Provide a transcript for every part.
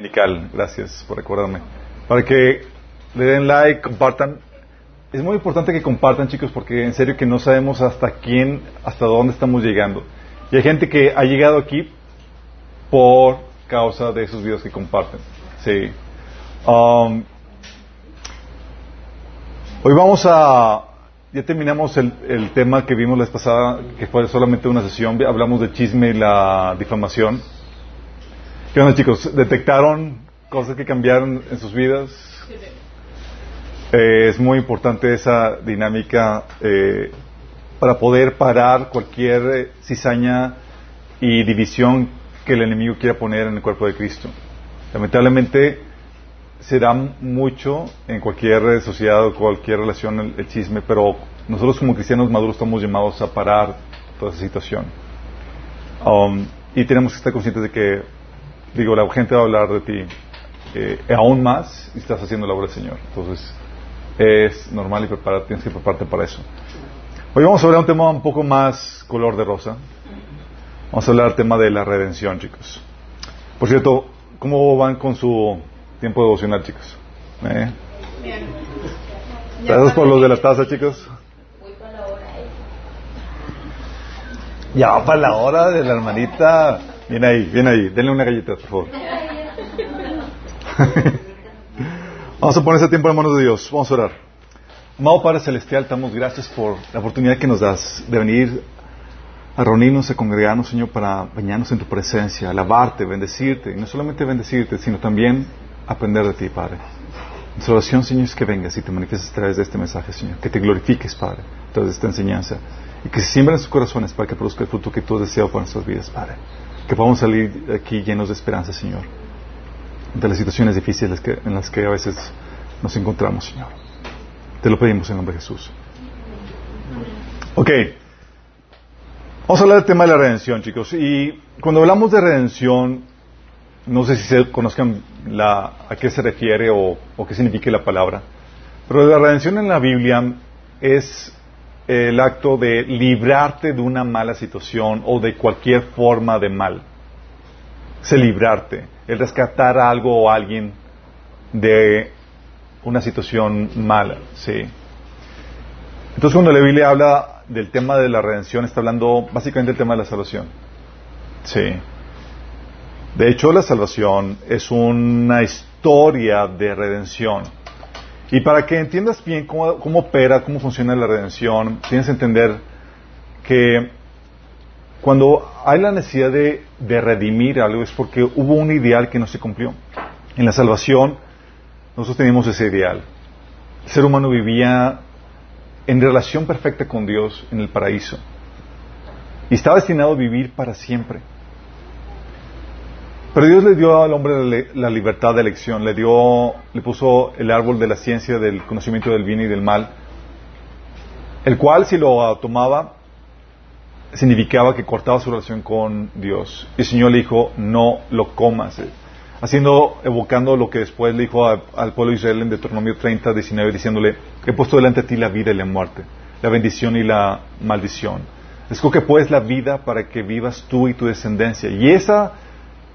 Dominical, gracias por recordarme. Para que le den like, compartan. Es muy importante que compartan, chicos, porque en serio que no sabemos hasta quién, hasta dónde estamos llegando. Y hay gente que ha llegado aquí por causa de esos videos que comparten. Sí. Um, hoy vamos a. Ya terminamos el, el tema que vimos la vez pasada, que fue solamente una sesión. Hablamos de chisme y la difamación. ¿Qué chicos? ¿Detectaron cosas que cambiaron en sus vidas? Eh, es muy importante esa dinámica eh, para poder parar cualquier eh, cizaña y división que el enemigo quiera poner en el cuerpo de Cristo. Lamentablemente se da mucho en cualquier sociedad o cualquier relación el, el chisme, pero nosotros como cristianos maduros estamos llamados a parar toda esa situación. Um, y tenemos que estar conscientes de que, digo, la gente va a hablar de ti eh, aún más y estás haciendo la obra del Señor. Entonces, es normal y preparar, tienes que prepararte para eso. Hoy vamos a hablar un tema un poco más color de rosa. Vamos a hablar del tema de la redención, chicos. Por cierto, ¿cómo van con su tiempo devocional, chicos? ¿Eh? Bien. Gracias por los de la taza, chicos. Voy para la hora. ¿eh? Ya va para la hora de la hermanita. Viene ahí, viene ahí. Denle una galleta, por favor. Vamos a poner ese tiempo en manos de Dios. Vamos a orar. Amado Padre Celestial, te damos gracias por la oportunidad que nos das de venir a reunirnos, a congregarnos, Señor, para bañarnos en tu presencia, alabarte, bendecirte. Y no solamente bendecirte, sino también aprender de ti, Padre. Nuestra oración, Señor, es que vengas y te manifiestes a través de este mensaje, Señor. Que te glorifiques, Padre, a través de esta enseñanza. Y que se siembren en sus corazones para que produzca el fruto que tú has deseado para nuestras vidas, Padre. Que podamos salir aquí llenos de esperanza, Señor. De las situaciones difíciles que- en las que a veces nos encontramos, Señor. Te lo pedimos en nombre de Jesús. Ok. Vamos a hablar del tema de la redención, chicos. Y cuando hablamos de redención, no sé si se conozcan la, a qué se refiere o, o qué significa la palabra, pero la redención en la Biblia es el acto de librarte de una mala situación o de cualquier forma de mal. Es el librarte, el rescatar a algo o a alguien de una situación mala, sí. Entonces cuando la Biblia habla del tema de la redención, está hablando básicamente del tema de la salvación. Sí. De hecho, la salvación es una historia de redención. Y para que entiendas bien cómo, opera, cómo funciona la redención, tienes que entender que cuando hay la necesidad de redimir algo es porque hubo un ideal que no se cumplió. En la salvación, nosotros teníamos ese ideal. El ser humano vivía en relación perfecta con Dios en el paraíso. Y estaba destinado a vivir para siempre. Pero Dios le dio al hombre la libertad de elección, le dio, le puso el árbol de la ciencia del conocimiento del bien y del mal, el cual si lo tomaba significaba que cortaba su relación con Dios. Y el Señor le dijo, no lo comas. eh, Haciendo, evocando lo que después le dijo al pueblo de Israel en Deuteronomio 30, 19, diciéndole, he puesto delante de ti la vida y la muerte, la bendición y la maldición. Escoge pues la vida para que vivas tú y tu descendencia. Y esa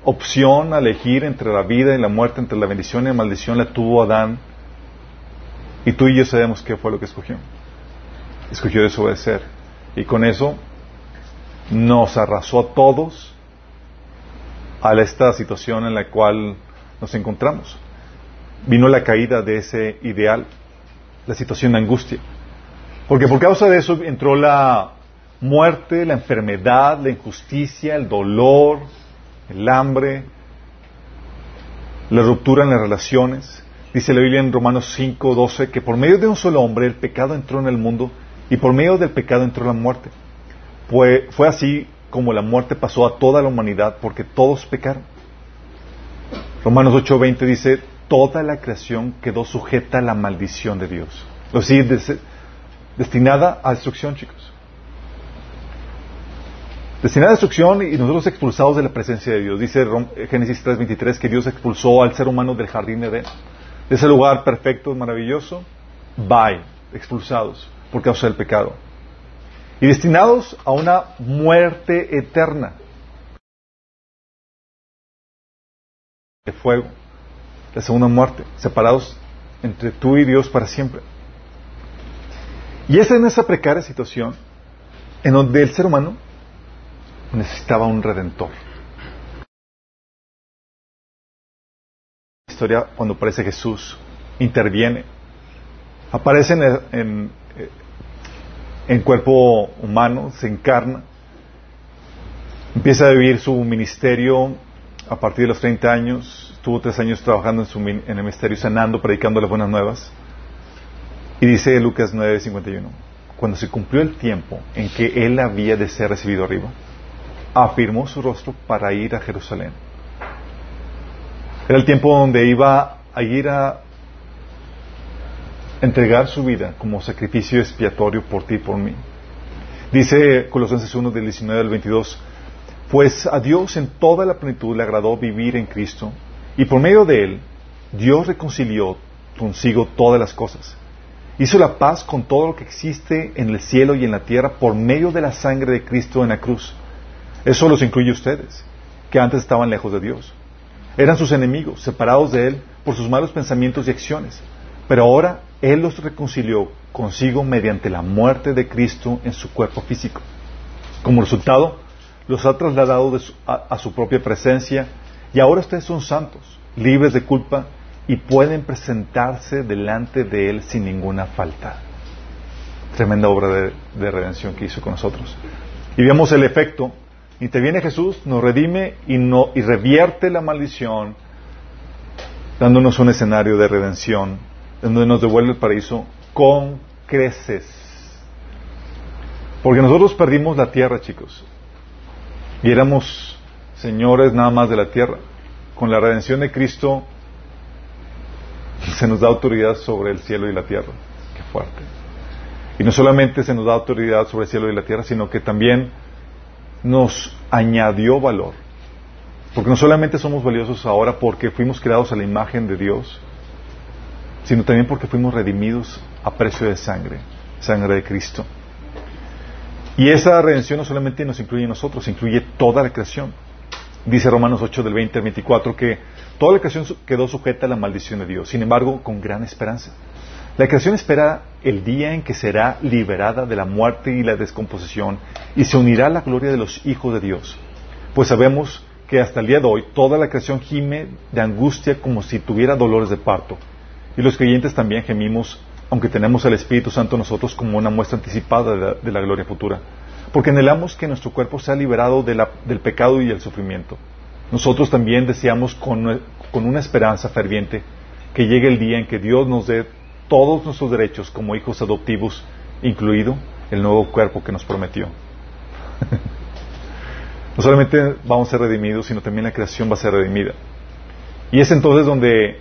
opción a elegir entre la vida y la muerte, entre la bendición y la maldición, la tuvo Adán. Y tú y yo sabemos qué fue lo que escogió. Escogió desobedecer. Y con eso nos arrasó a todos a esta situación en la cual nos encontramos. Vino la caída de ese ideal, la situación de angustia. Porque por causa de eso entró la muerte, la enfermedad, la injusticia, el dolor, el hambre, la ruptura en las relaciones. Dice la Biblia en Romanos 5, 12 que por medio de un solo hombre el pecado entró en el mundo y por medio del pecado entró la muerte. Fue, fue así como la muerte pasó a toda la humanidad porque todos pecaron. Romanos 8:20 dice, toda la creación quedó sujeta a la maldición de Dios. O sea, des- destinada a destrucción, chicos. Destinada a destrucción y nosotros expulsados de la presencia de Dios. Dice Rom- Génesis 3:23 que Dios expulsó al ser humano del jardín de Edén. De ese lugar perfecto, maravilloso, bye, expulsados por causa del pecado y destinados a una muerte eterna. de fuego, la segunda muerte, separados entre tú y Dios para siempre. Y es en esa precaria situación en donde el ser humano necesitaba un redentor. La historia cuando aparece Jesús interviene, aparece en, en, en cuerpo humano, se encarna, empieza a vivir su ministerio a partir de los 30 años, estuvo tres años trabajando en, su, en el ministerio, sanando, predicando las buenas nuevas. Y dice Lucas 9:51, cuando se cumplió el tiempo en que él había de ser recibido arriba, afirmó su rostro para ir a Jerusalén. Era el tiempo donde iba a ir a entregar su vida como sacrificio expiatorio por ti y por mí. Dice Colosenses 1 del 19 al 22, pues a Dios en toda la plenitud le agradó vivir en Cristo y por medio de él Dios reconcilió consigo todas las cosas. Hizo la paz con todo lo que existe en el cielo y en la tierra por medio de la sangre de Cristo en la cruz. Eso los incluye a ustedes, que antes estaban lejos de Dios. Eran sus enemigos, separados de Él por sus malos pensamientos y acciones. Pero ahora Él los reconcilió consigo mediante la muerte de Cristo en su cuerpo físico. Como resultado, los ha trasladado a, su propia presencia y ahora ustedes son santos, libres de culpa y pueden presentarse delante de Él sin ninguna falta. Tremenda obra de, de redención que hizo con nosotros. Y vemos el efecto. Interviene Jesús, nos redime y, no, y revierte la maldición, dándonos un escenario de redención, donde nos devuelve el paraíso con creces. Porque nosotros perdimos la tierra, chicos y éramos señores nada más de la tierra. Con la redención de Cristo se nos da autoridad sobre el cielo y la tierra. Qué fuerte. Y no solamente se nos da autoridad sobre el cielo y la tierra, sino que también nos añadió valor. Porque no solamente somos valiosos ahora porque fuimos creados a la imagen de Dios, sino también porque fuimos redimidos a precio de sangre, sangre de Cristo. Y esa redención no solamente nos incluye a nosotros, incluye toda la creación. Dice Romanos 8 del 20 al 24 que toda la creación quedó sujeta a la maldición de Dios, sin embargo, con gran esperanza. La creación espera el día en que será liberada de la muerte y la descomposición y se unirá a la gloria de los hijos de Dios. Pues sabemos que hasta el día de hoy toda la creación gime de angustia como si tuviera dolores de parto. Y los creyentes también gemimos aunque tenemos el Espíritu Santo nosotros como una muestra anticipada de la, gloria futura. Porque anhelamos que nuestro cuerpo sea liberado del pecado y el sufrimiento. Nosotros también deseamos con una esperanza ferviente que llegue el día en que Dios nos dé todos nuestros derechos como hijos adoptivos, incluido el nuevo cuerpo que nos prometió. no solamente vamos a ser redimidos, sino también la creación va a ser redimida. Y es entonces donde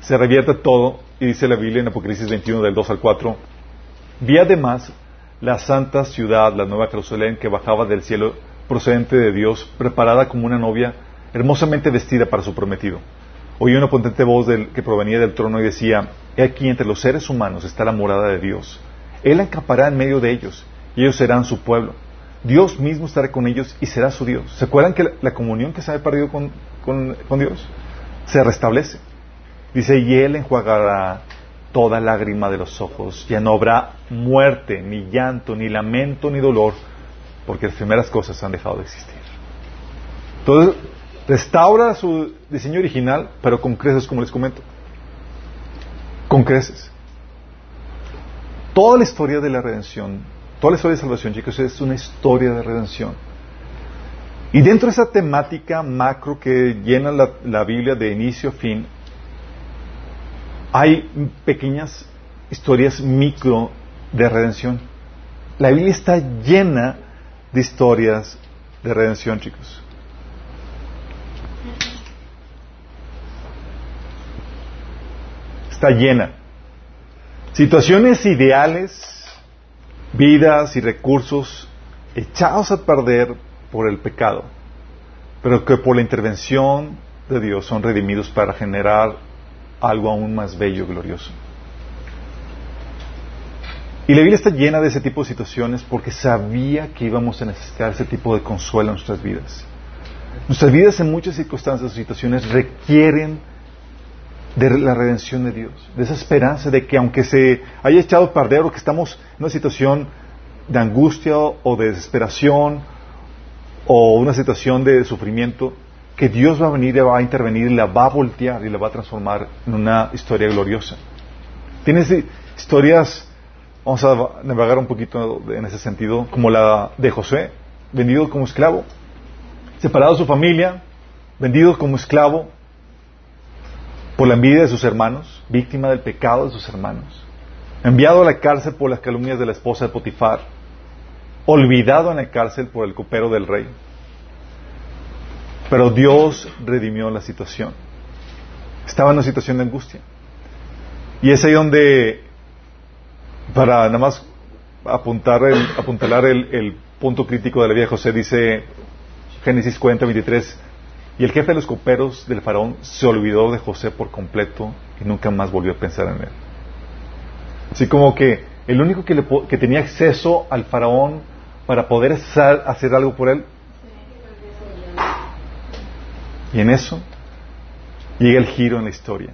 se revierte todo y dice la Biblia en Apocalipsis 21 del 2 al 4, vi además la santa ciudad, la nueva Jerusalén que bajaba del cielo procedente de Dios, preparada como una novia hermosamente vestida para su prometido. Oí una potente voz que provenía del trono y decía, aquí entre los seres humanos está la morada de Dios. Él acampará en medio de ellos y ellos serán su pueblo. Dios mismo estará con ellos y será su Dios. ¿Se acuerdan que la, comunión que se había perdido con Dios se restablece? Dice, y Él enjuagará toda lágrima de los ojos. Ya no habrá muerte, ni llanto, ni lamento, ni dolor, porque las primeras cosas han dejado de existir. Entonces, restaura su diseño original, pero con creces, como les comento. Con creces. Toda la historia de la redención, toda la historia de salvación, chicos, es una historia de redención. Y dentro de esa temática macro que llena la, la Biblia de inicio a fin, hay pequeñas historias micro de redención. La Biblia está llena de historias de redención, chicos. Está llena. Situaciones ideales, vidas y recursos echados a perder por el pecado, pero que por la intervención de Dios son redimidos para generar algo aún más bello, glorioso. Y la Biblia está llena de ese tipo de situaciones porque sabía que íbamos a necesitar ese tipo de consuelo en nuestras vidas. Nuestras vidas en muchas circunstancias o situaciones requieren de la redención de Dios, de esa esperanza de que aunque se haya echado a perder o que estamos en una situación de angustia o de desesperación o una situación de sufrimiento, que Dios va a venir y va a intervenir y la va a voltear y la va a transformar en una historia gloriosa. Tienes historias, vamos a navegar un poquito en ese sentido, como la de José, vendido como esclavo, separado de su familia, vendido como esclavo por la envidia de sus hermanos, víctima del pecado de sus hermanos, enviado a la cárcel por las calumnias de la esposa de Potifar, olvidado en la cárcel por el copero del rey. Pero Dios redimió la situación. Estaba en una situación de angustia. Y es ahí donde, para nada más apuntar apuntalar el, punto crítico de la vida de José, dice Génesis 40, 23, y el jefe de los coperos del faraón se olvidó de José por completo y nunca más volvió a pensar en él. Así como que el único que, tenía acceso al faraón para poder hacer algo por él y en eso llega el giro en la historia.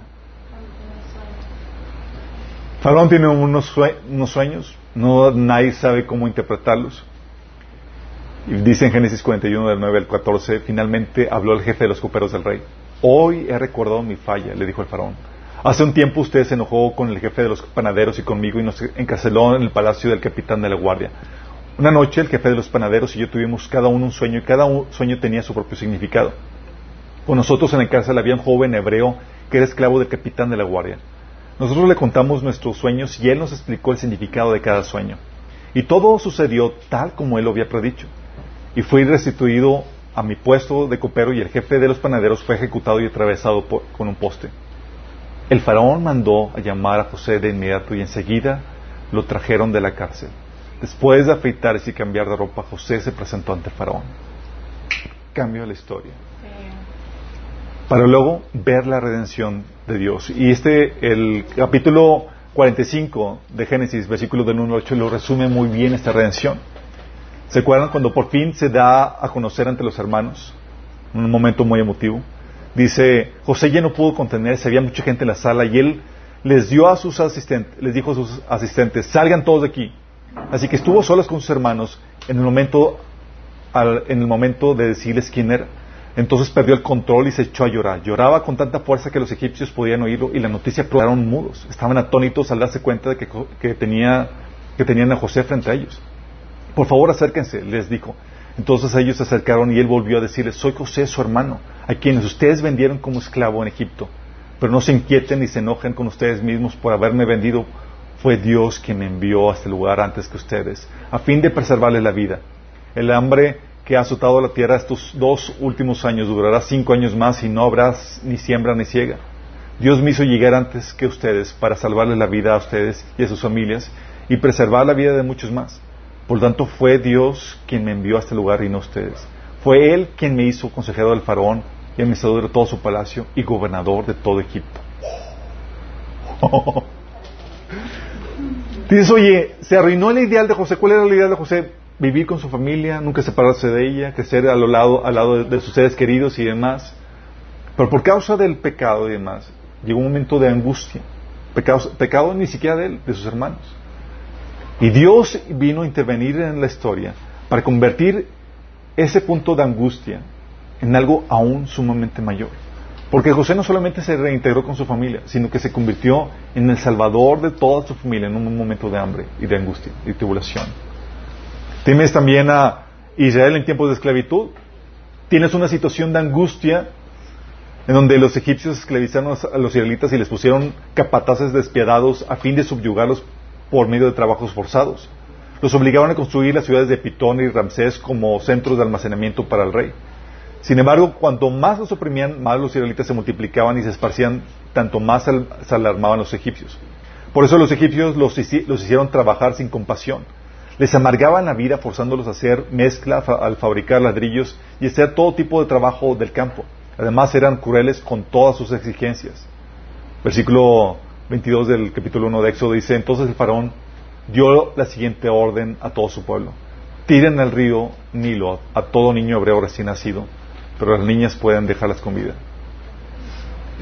Faraón tiene unos, sueños, no nadie sabe cómo interpretarlos. Dice en Génesis 41, del 9 al 14, finalmente habló el jefe de los coperos del rey. Hoy he recordado mi falla, le dijo el faraón. Hace un tiempo usted se enojó con el jefe de los panaderos y conmigo y nos encarceló en el palacio del capitán de la guardia. Una noche el jefe de los panaderos y yo tuvimos cada uno un sueño y cada sueño tenía su propio significado. Con nosotros en la cárcel había un joven hebreo que era esclavo del capitán de la guardia. Nosotros le contamos nuestros sueños y él nos explicó el significado de cada sueño. Y todo sucedió tal como él lo había predicho. Y fui restituido a mi puesto de copero y el jefe de los panaderos fue ejecutado y atravesado con un poste. El faraón mandó a llamar a José de inmediato y enseguida lo trajeron de la cárcel. Después de afeitarse y cambiar de ropa, José se presentó ante el faraón. Cambio la historia para luego ver la redención de Dios. Y este, el capítulo 45 de Génesis, versículo del 1 al 8, lo resume muy bien esta redención. ¿Se acuerdan cuando por fin se da a conocer ante los hermanos? Un momento muy emotivo. Dice, José ya no pudo contenerse, había mucha gente en la sala y él les dio a sus asistentes, les dijo a sus asistentes, salgan todos de aquí. Así que estuvo solas con sus hermanos en el momento, en el momento de decirles quién era. Entonces perdió el control y se echó a llorar. Lloraba con tanta fuerza que los egipcios podían oírlo y la noticia quedaron mudos. Estaban atónitos al darse cuenta de que, tenía, que tenían a José frente a ellos. Por favor, acérquense, les dijo. Entonces ellos se acercaron y él volvió a decirles, soy José, su hermano, a quienes ustedes vendieron como esclavo en Egipto. Pero no se inquieten ni se enojen con ustedes mismos por haberme vendido. Fue Dios quien me envió a este lugar antes que ustedes, a fin de preservarles la vida. El hambre que ha azotado la tierra estos dos últimos años durará cinco años más y no habrá ni siembra ni ciega. Dios me hizo llegar antes que ustedes para salvarles la vida a ustedes y a sus familias y preservar la vida de muchos más. Por lo tanto, fue Dios quien me envió a este lugar y no ustedes. Fue Él quien me hizo consejero del faraón y administrador de todo su palacio y gobernador de todo Egipto. Dices, oye, se arruinó el ideal de José. ¿Cuál era el ideal de José? vivir con su familia, nunca separarse de ella, crecer al lado, al lado de, sus seres queridos y demás. Pero por causa del pecado y demás, llegó un momento de angustia. Pecado, pecado ni siquiera de él, de sus hermanos. Y Dios vino a intervenir en la historia para convertir ese punto de angustia en algo aún sumamente mayor. Porque José no solamente se reintegró con su familia, sino que se convirtió en el salvador de toda su familia en un momento de hambre y de angustia y tribulación. Tienes también a Israel en tiempos de esclavitud. Tienes una situación de angustia en donde los egipcios esclavizaron a los israelitas y les pusieron capataces despiadados a fin de subyugarlos por medio de trabajos forzados. Los obligaron a construir las ciudades de Pitón y Ramsés como centros de almacenamiento para el rey. Sin embargo, cuanto más los oprimían, más los israelitas se multiplicaban y se esparcían, tanto más se alarmaban los egipcios. Por eso los egipcios los hicieron trabajar sin compasión les amargaban la vida forzándolos a hacer mezcla al fabricar ladrillos y hacer todo tipo de trabajo del campo. Además eran crueles con todas sus exigencias. Versículo 22 del capítulo 1 de Éxodo dice, entonces el faraón dio la siguiente orden a todo su pueblo. Tiren al río Nilo a todo niño hebreo recién nacido, pero las niñas pueden dejarlas con vida.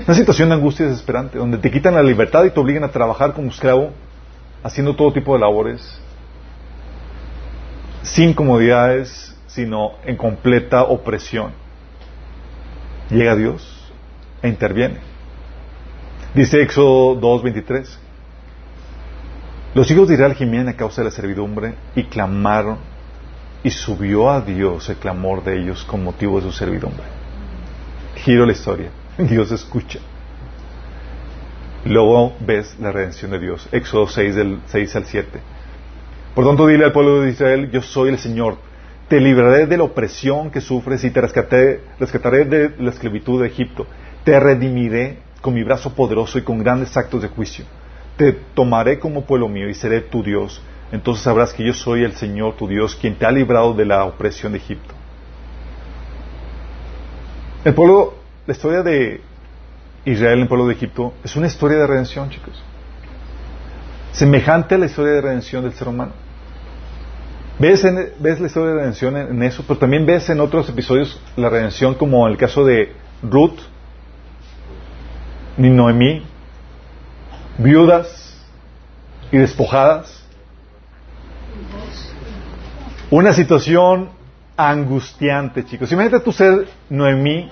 Una situación de angustia desesperante, donde te quitan la libertad y te obligan a trabajar como esclavo, haciendo todo tipo de labores, sin comodidades, sino en completa opresión. Llega Dios e interviene. Dice Éxodo 2.23. Los hijos de Israel gimían a causa de la servidumbre y clamaron y subió a Dios el clamor de ellos con motivo de su servidumbre. Giro la historia. Dios escucha. Luego ves la redención de Dios. Éxodo 6 del 6 al 7. Por tanto, dile al pueblo de Israel, yo soy el Señor. Te libraré de la opresión que sufres y te rescataré de la esclavitud de Egipto. Te redimiré con mi brazo poderoso y con grandes actos de juicio. Te tomaré como pueblo mío y seré tu Dios. Entonces sabrás que yo soy el Señor tu Dios, quien te ha librado de la opresión de Egipto. El pueblo, la historia de Israel, el pueblo de Egipto, es una historia de redención, chicos. Semejante a la historia de redención del ser humano. Ves, ves la historia de redención en, eso, pero también ves en otros episodios la redención como en el caso de Ruth, ni Noemí, viudas y despojadas. Una situación angustiante, chicos. Imagínate tú ser Noemí.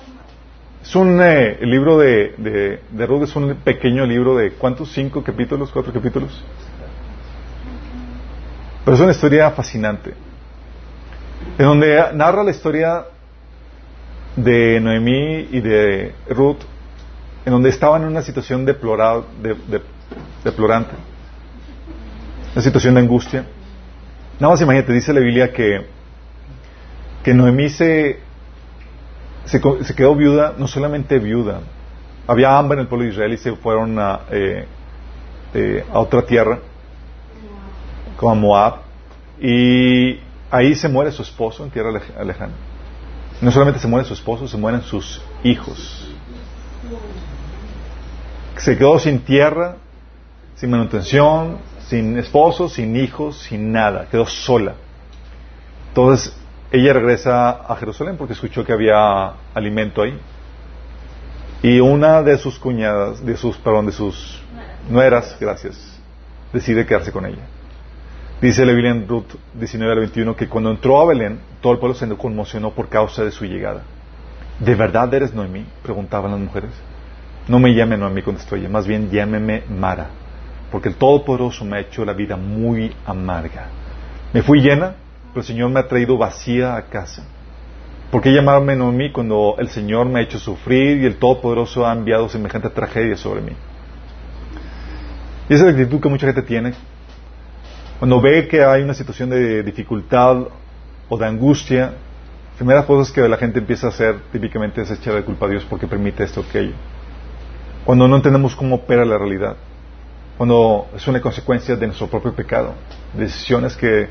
Es un eh, libro de, de, de Ruth, es un pequeño libro de ¿cuántos? ¿Cinco capítulos? ¿Cuatro capítulos? Pero es una historia fascinante. En donde narra la historia de Noemí y de Ruth, en donde estaban en una situación deplorable, deplorante, una situación de angustia. Nada más imagínate, dice la Biblia que, que Noemí se, se, quedó viuda, no solamente viuda, había hambre en el pueblo de Israel y se fueron a, eh, eh, a otra tierra como Moab, y ahí se muere su esposo en tierra lejana. No solamente se muere su esposo, se mueren sus hijos. Se quedó sin tierra, sin manutención, sin esposo, sin hijos, sin nada. Quedó sola. Entonces ella regresa a Jerusalén porque escuchó que había alimento ahí. Y una de sus cuñadas, de sus, perdón, de sus nueras, gracias, decide quedarse con ella. Dice la Ruth 19 al 21 que cuando entró a Belén, todo el pueblo se conmocionó por causa de su llegada. ¿De verdad eres Noemí? Preguntaban las mujeres. No me llame Noemí cuando estoy, más bien llámeme Mara, porque el Todopoderoso me ha hecho la vida muy amarga. Me fui llena, pero el Señor me ha traído vacía a casa. ¿Por qué llamarme Noemí cuando el Señor me ha hecho sufrir y el Todopoderoso ha enviado semejante tragedia sobre mí? Y esa es la actitud que mucha gente tiene cuando ve que hay una situación de dificultad o de angustia, la primera cosa que la gente empieza a hacer típicamente es echar la culpa a Dios porque permite esto o aquello. Cuando no entendemos cómo opera la realidad. Cuando es una consecuencia de nuestro propio pecado. Decisiones que,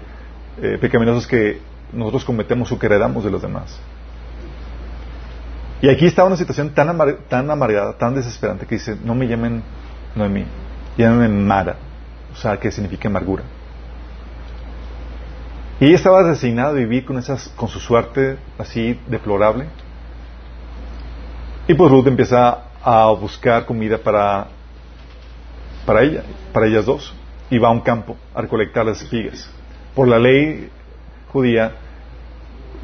eh, pecaminosas que nosotros cometemos o que heredamos de los demás. Y aquí está una situación tan, tan amargada, tan desesperante que dice, no me llamen Noemí, llámenme Mara, o sea, que significa amargura. Y ella estaba resignada a vivir con, esas, con su suerte así deplorable. Y pues Ruth empieza a buscar comida para, para ella, para ellas dos. Y va a un campo a recolectar las espigas. Por la ley judía,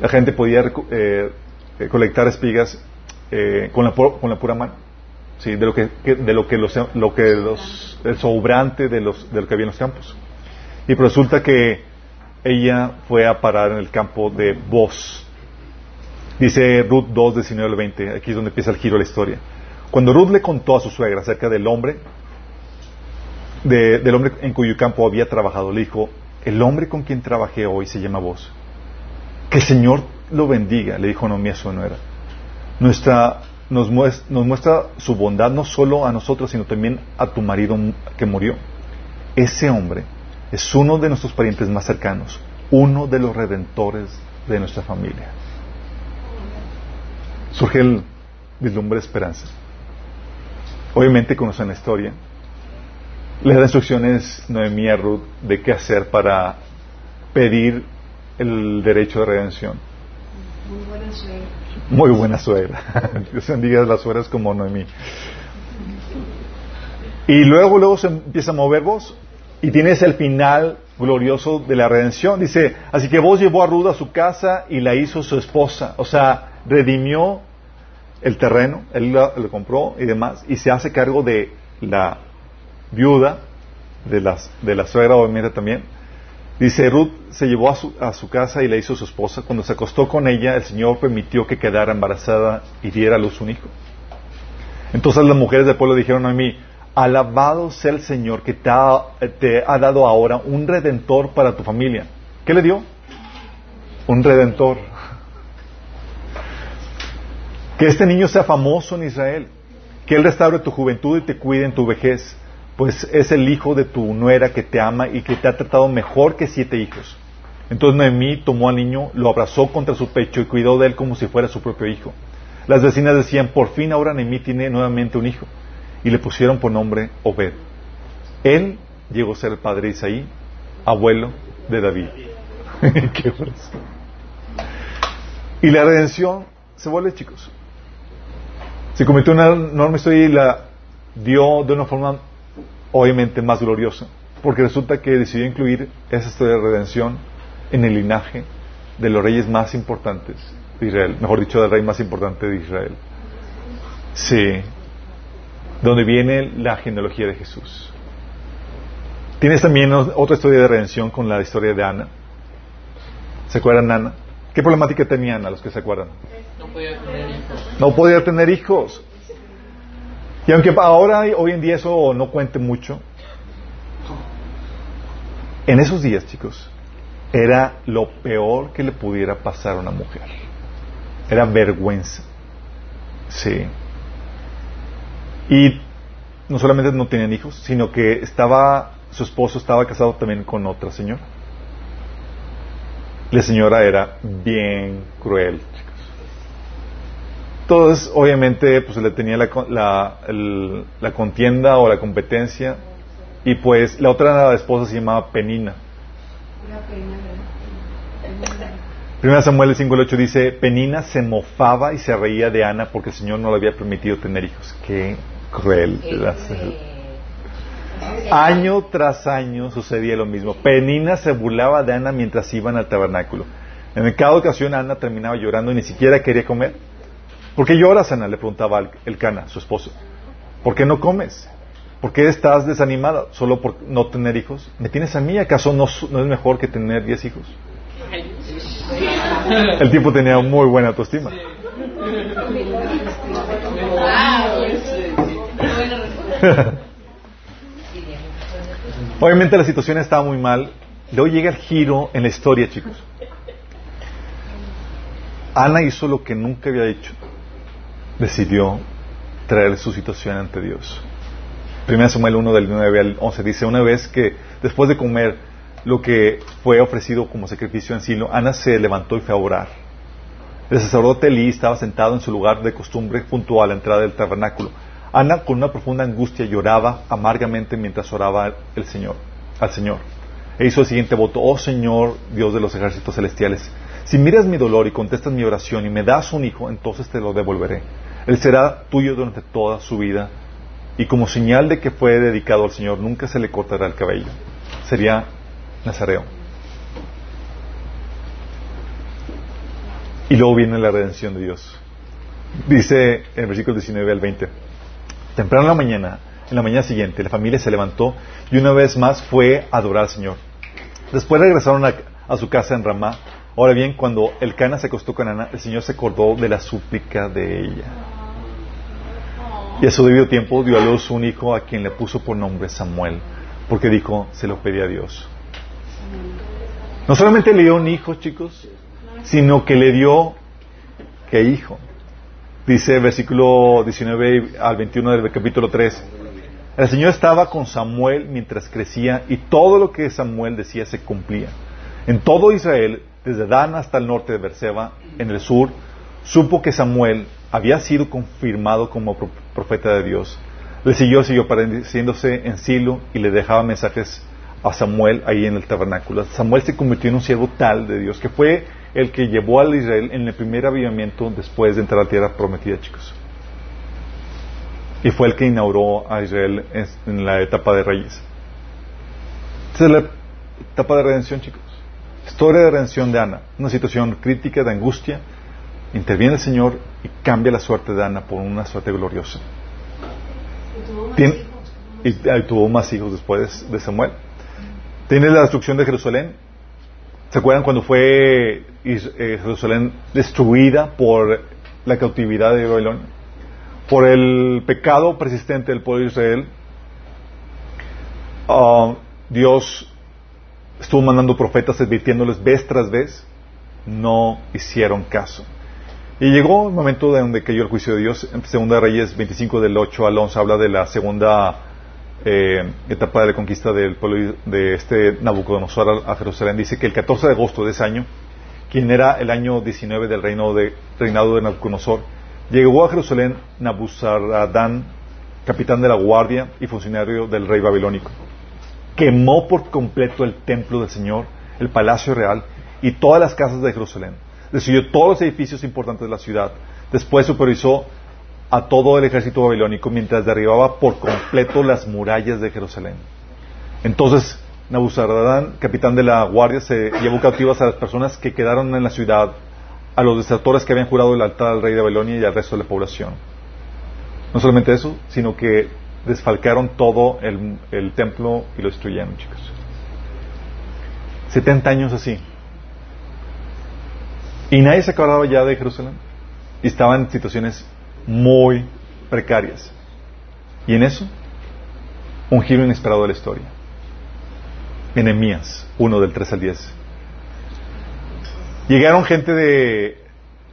la gente podía eh, eh, colectar espigas eh, con, la, con la pura mano. ¿sí? De lo que, de lo que, los, lo que los, el sobrante de, los, de lo que había en los campos. Y resulta que ella fue a parar en el campo de Boz. Dice Ruth 2, 19 al 20, aquí es donde empieza el giro de la historia. Cuando Ruth le contó a su suegra acerca del hombre, del hombre en cuyo campo había trabajado, le dijo, el hombre con quien trabajé hoy se llama Boz. Que el Señor lo bendiga, le dijo Noemí a su nuera. Nuestra, nos, muestra, nos muestra su bondad no solo a nosotros, sino también a tu marido que murió. Ese hombre es uno de nuestros parientes más cercanos, uno de los redentores de nuestra familia. Surge el vislumbre de esperanza. Obviamente conocen la historia. Le da instrucciones Noemí a Ruth de qué hacer para pedir el derecho de redención. Muy buena suegra. Muy buena suegra. Dios bendiga las suegras como Noemí. Y luego, luego se empieza a mover vos y tienes el final glorioso de la redención. Dice, así que vos llevó a Ruda a su casa y la hizo su esposa. O sea, redimió el terreno, él lo compró y demás, y se hace cargo de la viuda, de, las, de la suegra obviamente también. Dice, Ruth se llevó a su, a su casa y la hizo su esposa. Cuando se acostó con ella, el Señor permitió que quedara embarazada y diera a luz un hijo. Entonces las mujeres del pueblo dijeron a mí, alabado sea el Señor que te ha, te ha dado ahora un redentor para tu familia. ¿Qué le dio? Un redentor. Que este niño sea famoso en Israel, que Él restaure tu juventud y te cuide en tu vejez, pues es el hijo de tu nuera que te ama y que te ha tratado mejor que siete hijos. Entonces Noemí tomó al niño, lo abrazó contra su pecho y cuidó de él como si fuera su propio hijo. Las vecinas decían, por fin ahora Noemí tiene nuevamente un hijo. Y le pusieron por nombre Obed. Él llegó a ser el padre de Isaí, abuelo de David. Qué y la redención se vuelve, chicos. Se cometió una enorme historia y la dio de una forma obviamente más gloriosa, porque resulta que decidió incluir esa historia de redención en el linaje de los reyes más importantes de Israel, mejor dicho, del rey más importante de Israel. Sí, donde viene la genealogía de Jesús. Tienes también otra historia de redención con la historia de Ana. ¿Se acuerdan Ana? ¿Qué problemática tenía Ana, los que se acuerdan? No podía tener hijos. Y aunque ahora, hoy en día, eso no cuente mucho, en esos días, chicos, era lo peor que le pudiera pasar a una mujer. Era vergüenza. Sí. Y no solamente no tenían hijos, sino que estaba, su esposo estaba casado también con otra señora. La señora era bien cruel, entonces, obviamente, pues le tenía la, la, la, contienda o la competencia. Y pues la otra esposa se llamaba Penina. Primera Samuel 5.8 dice, Penina se mofaba y se reía de Ana porque el Señor no le había permitido tener hijos. Qué cruel. Año tras año sucedía lo mismo. Penina se burlaba de Ana mientras iban al tabernáculo. En cada ocasión Ana terminaba llorando y ni siquiera quería comer. ¿Por qué lloras, Ana? Le preguntaba el Cana, su esposo. ¿Por qué no comes? ¿Por qué estás desanimada solo por no tener hijos? ¿Me tienes a mí? ¿Acaso no, es mejor que tener diez hijos? El tipo tenía muy buena autoestima. Obviamente la situación estaba muy mal. Luego llega el giro en la historia, chicos. Ana hizo lo que nunca había hecho decidió traer su situación ante Dios. 1 Samuel 1 del 9 al 11 dice, una vez que después de comer lo que fue ofrecido como sacrificio en Silo, Ana se levantó y fue a orar. El sacerdote Elí estaba sentado en su lugar de costumbre junto a la entrada del tabernáculo. Ana con una profunda angustia lloraba amargamente mientras oraba el Señor, al Señor. E hizo el siguiente voto, oh Señor, Dios de los ejércitos celestiales, si miras mi dolor y contestas mi oración y me das un hijo, entonces te lo devolveré. Él será tuyo durante toda su vida y como señal de que fue dedicado al Señor, nunca se le cortará el cabello. Sería Nazareo. Y luego viene la redención de Dios. Dice en el versículo 19 al 20. Temprano en la mañana, en la mañana siguiente, la familia se levantó y una vez más fue a adorar al Señor. Después regresaron a, su casa en Ramá. Ahora bien, cuando el Cana se acostó con Ana, el Señor se acordó de la súplica de ella. Y a su debido tiempo dio a luz un hijo a quien le puso por nombre Samuel, porque dijo, se lo pedí a Dios. No solamente le dio un hijo, chicos, sino que le dio, ¿qué hijo? Dice versículo 19 al 21 del capítulo 3. El Señor estaba con Samuel mientras crecía y todo lo que Samuel decía se cumplía. En todo Israel, desde Dan hasta el norte de Berseba, en el sur, supo que Samuel había sido confirmado como profeta de Dios. Le siguió, siguió pareciéndose en Silo y le dejaba mensajes a Samuel ahí en el tabernáculo. Samuel se convirtió en un siervo tal de Dios que fue el que llevó a Israel en el primer avivamiento después de entrar a la tierra prometida, chicos. Y fue el que inauguró a Israel en la etapa de reyes. Esta es la etapa de redención, chicos. Historia de redención de Ana. Una situación crítica, de angustia. Interviene el Señor y cambia la suerte de Ana por una suerte gloriosa. Y tuvo más hijos después de Samuel. Tiene la destrucción de Jerusalén. ¿Se acuerdan cuando fue eh, Jerusalén destruida por la cautividad de Babilonia? Por el pecado persistente del pueblo de Israel. Ah, Dios estuvo mandando profetas advirtiéndoles vez tras vez. No hicieron caso. Y llegó el momento de donde cayó el juicio de Dios. En Segunda Reyes 25 del 8 al 11 habla de la segunda eh, etapa de la conquista del pueblo de este Nabucodonosor a, Jerusalén, dice que el 14 de agosto de ese año, quien era el año 19 del reino de, reinado de Nabucodonosor, llegó a Jerusalén Nabuzaradán, capitán de la guardia y funcionario del rey babilónico. Quemó por completo el templo del Señor, el palacio real y todas las casas de Jerusalén. Destruyó todos los edificios importantes de la ciudad. Después supervisó a todo el ejército babilónico mientras derribaba por completo las murallas de Jerusalén. Entonces, Nabuzaradán, capitán de la guardia, se llevó cautivas a las personas que quedaron en la ciudad, a los desertores que habían jurado el altar al rey de Babilonia y al resto de la población. No solamente eso, sino que desfalcaron todo el, el templo y lo destruyeron, chicos. 70 años así. Y nadie se acordaba ya de Jerusalén. Y estaban en situaciones muy precarias. Y en eso, un giro inesperado de la historia. Enemías, uno del 3 al 10. Llegaron gente de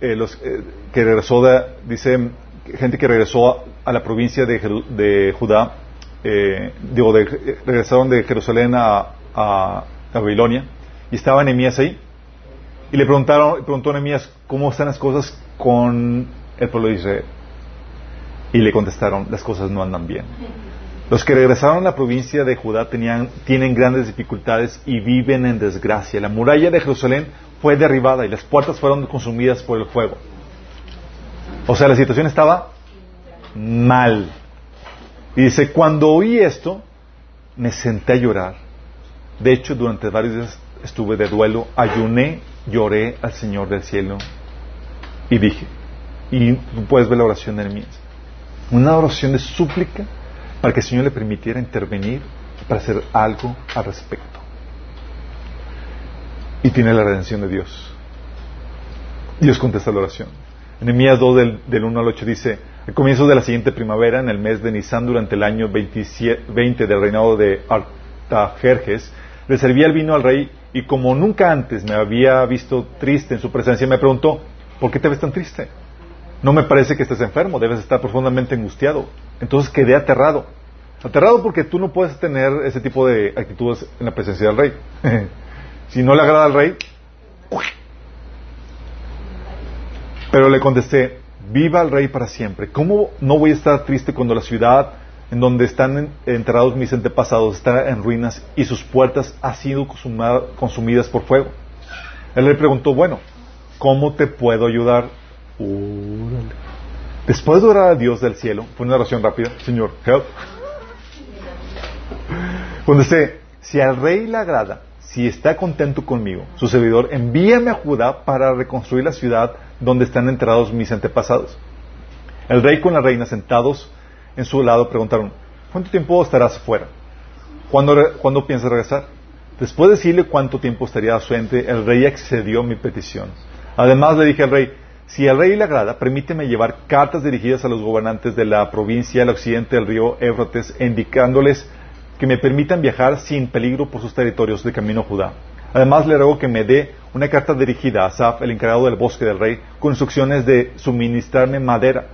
eh, los eh, que regresó de, dice gente que regresó a, la provincia de, de Judá, eh, digo, de, regresaron de Jerusalén a, a, Babilonia y estaba Enemías ahí. Y le preguntaron, preguntó a Enemías cómo están las cosas con el pueblo de Israel. Y le contestaron, las cosas no andan bien. Los que regresaron a la provincia de Judá tenían, tienen grandes dificultades y viven en desgracia. La muralla de Jerusalén fue derribada y las puertas fueron consumidas por el fuego. O sea, la situación estaba mal. Y dice, cuando oí esto, me senté a llorar. De hecho, durante varios días estuve de duelo, ayuné, lloré al Señor del cielo y dije, y tú puedes ver la oración de Nehemías una oración de súplica para que el Señor le permitiera intervenir para hacer algo al respecto. Y tiene la redención de Dios. Dios contesta la oración. Nehemías 2 del, del, 1 al 8 dice, al comienzo de la siguiente primavera, en el mes de Nisan, durante el año 20 del reinado de Artajerjes, le servía el vino al rey y como nunca antes me había visto triste en su presencia, me preguntó, ¿por qué te ves tan triste? no me parece que estés enfermo, debes estar profundamente angustiado. Entonces quedé aterrado. Aterrado porque tú no puedes tener ese tipo de actitudes en la presencia del rey. si no le agrada al rey, pero le contesté, viva el rey para siempre. ¿Cómo no voy a estar triste cuando la ciudad en donde están enterrados mis antepasados está en ruinas y sus puertas han sido consumidas por fuego? Él le preguntó, bueno, ¿cómo te puedo ayudar? Después de orar a Dios del cielo, fue una oración rápida, Señor, help. Cuando dice, si al rey le agrada, si está contento conmigo, su servidor, envíame a Judá para reconstruir la ciudad donde están enterrados mis antepasados. El rey con la reina sentados en su lado preguntaron, ¿cuánto tiempo estarás fuera? ¿Cuándo, ¿cuándo piensas regresar? Después de decirle cuánto tiempo estaría ausente, el rey accedió a mi petición. Además le dije al rey, si al rey le agrada, permíteme llevar cartas dirigidas a los gobernantes de la provincia al occidente del río Éufrates, indicándoles que me permitan viajar sin peligro por sus territorios de camino a Judá. Además, le ruego que me dé una carta dirigida a Asaf, el encargado del bosque del rey, con instrucciones de suministrarme madera.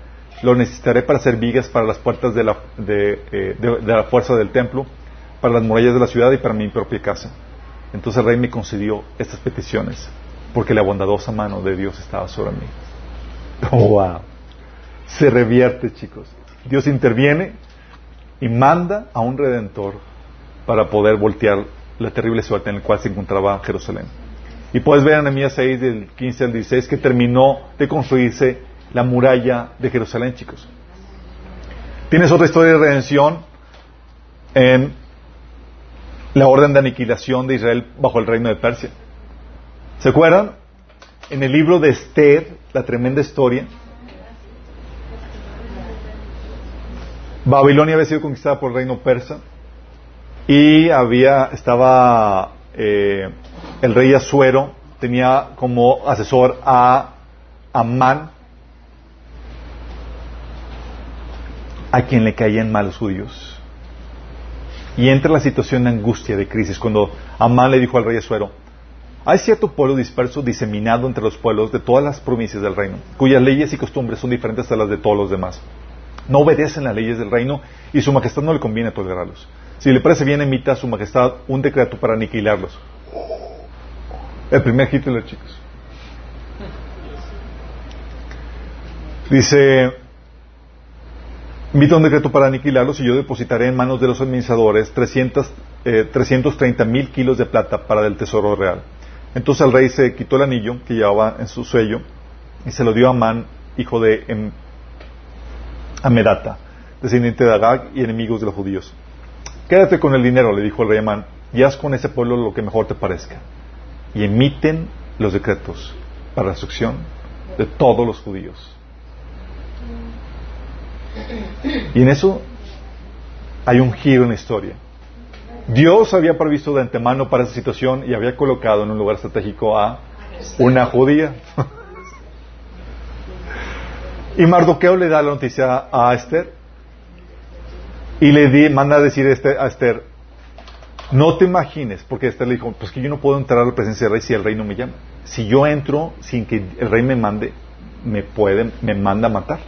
Lo necesitaré para hacer vigas para las puertas de la, eh, de la fuerza del templo, para las murallas de la ciudad y para mi propia casa. Entonces el rey me concedió estas peticiones porque la bondadosa mano de Dios estaba sobre mí. Oh, wow. Se revierte, chicos. Dios interviene y manda a un redentor para poder voltear la terrible suerte en la cual se encontraba Jerusalén. Y puedes ver en Nehemías 6, del 15 al 16, que terminó de construirse la muralla de Jerusalén, chicos. Tienes otra historia de redención en la orden de aniquilación de Israel bajo el reino de Persia. ¿Se acuerdan? En el libro de Esther, la tremenda historia, Babilonia había sido conquistada por el reino persa y había, estaba eh, el rey Asuero, tenía como asesor a Amán, a quien le caían mal los judíos. Y entra la situación de angustia, de crisis, cuando Amán le dijo al rey Asuero, hay cierto pueblo disperso, diseminado entre los pueblos de todas las provincias del reino, cuyas leyes y costumbres son diferentes a las de todos los demás. No obedecen las leyes del reino y su majestad no le conviene tolerarlos. Si le parece bien, emita a su majestad un decreto para aniquilarlos. El primer Hitler, chicos. Dice, emita un decreto para aniquilarlos y yo depositaré en manos de los administradores 300, 330 mil kilos de plata para el tesoro real. Entonces el rey se quitó el anillo que llevaba en su sello y se lo dio a Amán, hijo de em, descendiente de Agag y enemigos de los judíos. Quédate con el dinero, le dijo el rey Amán, y haz con ese pueblo lo que mejor te parezca. Y emiten los decretos para la destrucción de todos los judíos. Y en eso hay un giro en la historia. Dios había previsto de antemano para esa situación y había colocado en un lugar estratégico a una judía. y Mardoqueo le da la noticia a Esther y le manda a decir a Esther, no te imagines, porque Esther le dijo, pues que yo no puedo entrar a la presencia del rey si el rey no me llama. Si yo entro sin que el rey me mande, me puede, me manda a matar.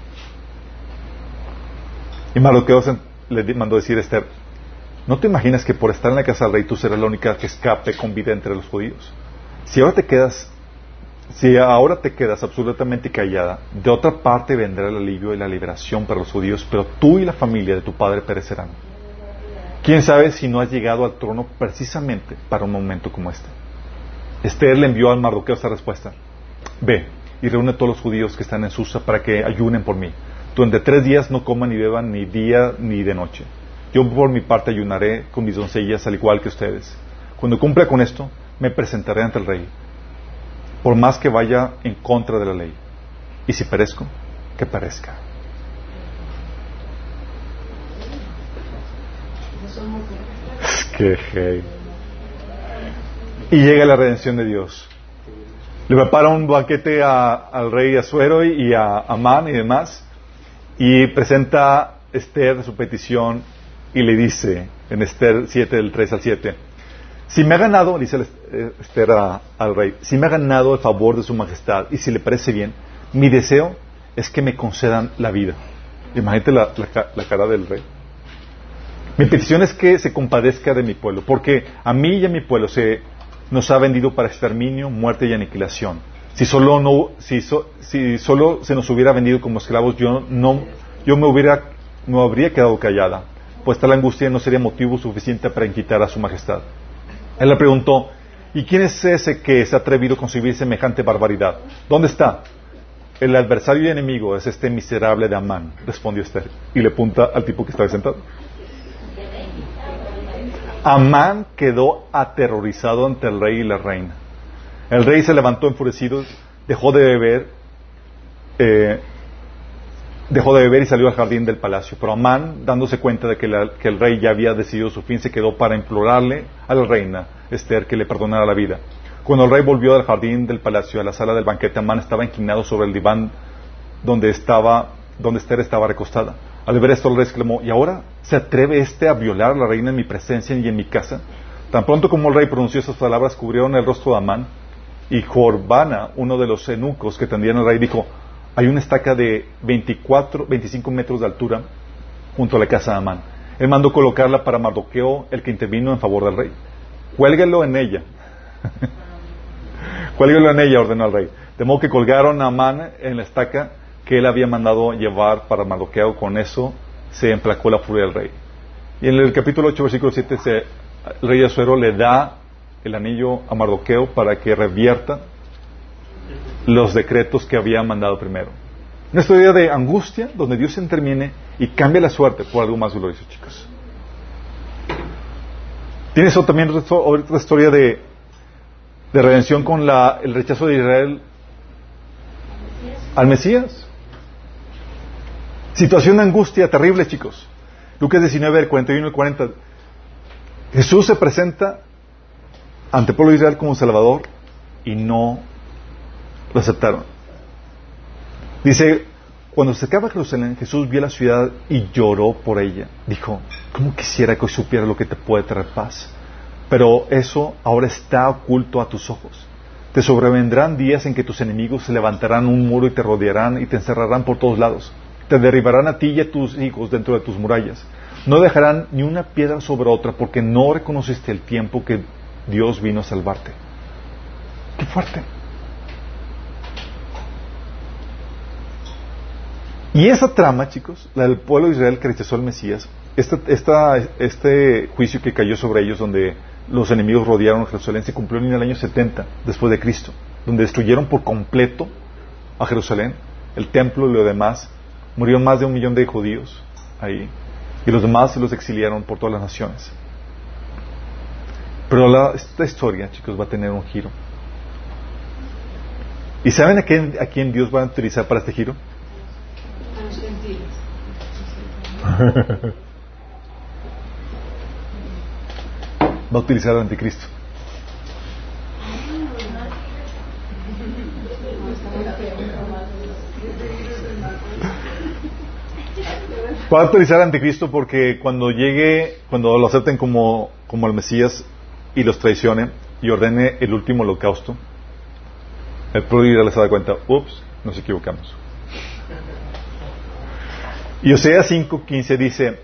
Y Mardoqueo le mandó decir a Esther, no te imaginas que por estar en la casa del rey tú serás la única que escape con vida entre los judíos. Si ahora te quedas, si ahora te quedas absolutamente callada, de otra parte vendrá el alivio y la liberación para los judíos, pero tú y la familia de tu padre perecerán. ¿Quién sabe si no has llegado al trono precisamente para un momento como este? Esther le envió al Mardoqueo esta respuesta. Ve y reúne a todos los judíos que están en Susa para que ayunen por mí. Durante tres días no coman ni beban ni día ni de noche. Yo por mi parte ayunaré con mis doncellas al igual que ustedes. Cuando cumpla con esto, me presentaré ante el rey, por más que vaya en contra de la ley. Y si perezco, que perezca. que Y llega la redención de Dios. Le prepara un banquete al rey Azuero y a Amán y demás, y presenta Esther su petición y le dice en Esther 7 del 3 al 7, si me ha ganado, dice eh, Esther al rey, si me ha ganado el favor de su majestad y si le parece bien, mi deseo es que me concedan la vida. Imagínate la, cara del rey. Mi petición es que se compadezca de mi pueblo, porque a mí y a mi pueblo se nos ha vendido para exterminio, muerte y aniquilación. Si solo no, si, si solo se nos hubiera vendido como esclavos, yo no, yo me hubiera, no habría quedado callada pues tal angustia no sería motivo suficiente para inquitar a su majestad. Él le preguntó, ¿y quién es ese que se ha atrevido a concebir semejante barbaridad? ¿Dónde está? El adversario y enemigo es este miserable de Amán, respondió Esther, y le apunta al tipo que estaba sentado. Amán quedó aterrorizado ante el rey y la reina. El rey se levantó enfurecido, dejó de beber, eh, dejó de beber y salió al jardín del palacio. Pero Amán, dándose cuenta de que, el rey ya había decidido su fin, se quedó para implorarle a la reina Esther que le perdonara la vida. Cuando el rey volvió al jardín del palacio, a la sala del banquete, Amán estaba inclinado sobre el diván donde estaba, donde Esther estaba recostada. Al ver esto, el rey exclamó, ¿y ahora se atreve este a violar a la reina en mi presencia y en mi casa? Tan pronto como el rey pronunció esas palabras, cubrieron el rostro de Amán, y Jorbana, uno de los eunucos que tendían al rey, dijo, hay una estaca de 24, 25 metros de altura junto a la casa de Amán. Él mandó colocarla para Mardoqueo, el que intervino en favor del rey. Cuélguelo en ella. Cuélguelo en ella, ordenó el rey. De modo que colgaron a Amán en la estaca que él había mandado llevar para Mardoqueo. Con eso se emplacó la furia del rey. Y en el capítulo 8, versículo 7, el rey Azuero le da el anillo a Mardoqueo para que revierta los decretos que había mandado primero. Una historia de angustia donde Dios interviene y cambia la suerte por algo más glorioso, chicos. Tienes también otra historia de, de redención con la, el rechazo de Israel al Mesías. Situación de angustia terrible, chicos. Lucas 19, 41 y 40. Jesús se presenta ante el pueblo de Israel como Salvador y no lo aceptaron. Dice, cuando se acaba Jerusalén, Jesús vio la ciudad y lloró por ella. Dijo, ¿cómo quisiera que supiera lo que te puede traer paz? Pero eso ahora está oculto a tus ojos. Te sobrevendrán días en que tus enemigos se levantarán un muro y te rodearán y te encerrarán por todos lados. Te derribarán a ti y a tus hijos dentro de tus murallas. No dejarán ni una piedra sobre otra porque no reconociste el tiempo que Dios vino a salvarte. Qué fuerte. Y esa trama, chicos, la del pueblo de Israel que rechazó al Mesías, este, este juicio que cayó sobre ellos donde los enemigos rodearon a Jerusalén se cumplió en el año 70 después de Cristo, donde destruyeron por completo a Jerusalén, el templo y lo demás. Murieron más de un millón de judíos ahí y los demás se los exiliaron por todas las naciones. Pero esta historia, chicos, va a tener un giro. ¿Y saben a quién, a quién Dios va a utilizar para este giro? va a utilizar al anticristo. Va a utilizar al anticristo porque cuando llegue, cuando lo acepten como, como el Mesías y los traicione y ordene el último holocausto, el ya les da cuenta, ups, nos equivocamos. Y Oseas 5:15 dice,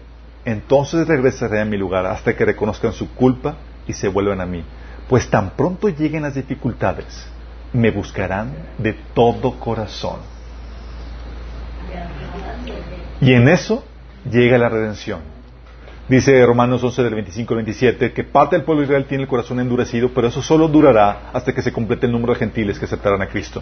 entonces regresaré a mi lugar hasta que reconozcan su culpa y se vuelvan a mí. Pues tan pronto lleguen las dificultades, me buscarán de todo corazón. Y en eso llega la redención. Dice Romanos 11 del 25 al 27 que parte del pueblo de Israel tiene el corazón endurecido, pero eso solo durará hasta que se complete el número de gentiles que aceptarán a Cristo.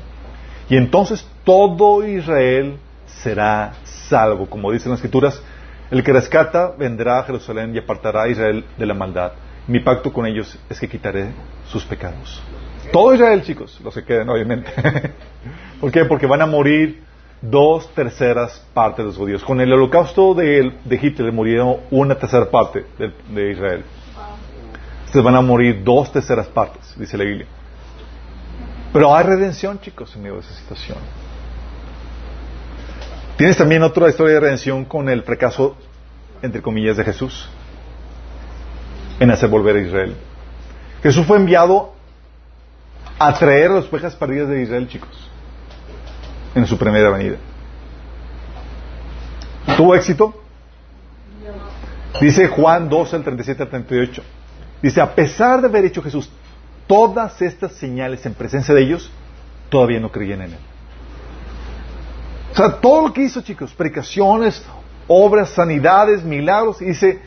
Y entonces todo Israel será salvo. Como dicen las escrituras, el que rescata vendrá a Jerusalén y apartará a Israel de la maldad. Mi pacto con ellos es que quitaré sus pecados. Todo Israel, chicos, los que queden, obviamente. ¿Por qué? Porque van a morir dos terceras partes de los judíos. Con el holocausto de, de Hitler murieron una tercera parte de, Israel. Ustedes van a morir dos terceras partes, dice la Biblia. Pero hay redención, chicos, en medio de esa situación. Tienes también otra historia de redención con el fracaso, entre comillas, de Jesús en hacer volver a Israel. Jesús fue enviado a traer las ovejas perdidas de Israel, chicos, en su primera venida. ¿Tuvo éxito? Dice Juan 12, el 37 al 38. Dice, a pesar de haber hecho Jesús todas estas señales en presencia de ellos, todavía no creían en Él. O sea, todo lo que hizo, chicos, predicaciones, obras, sanidades, milagros, dice,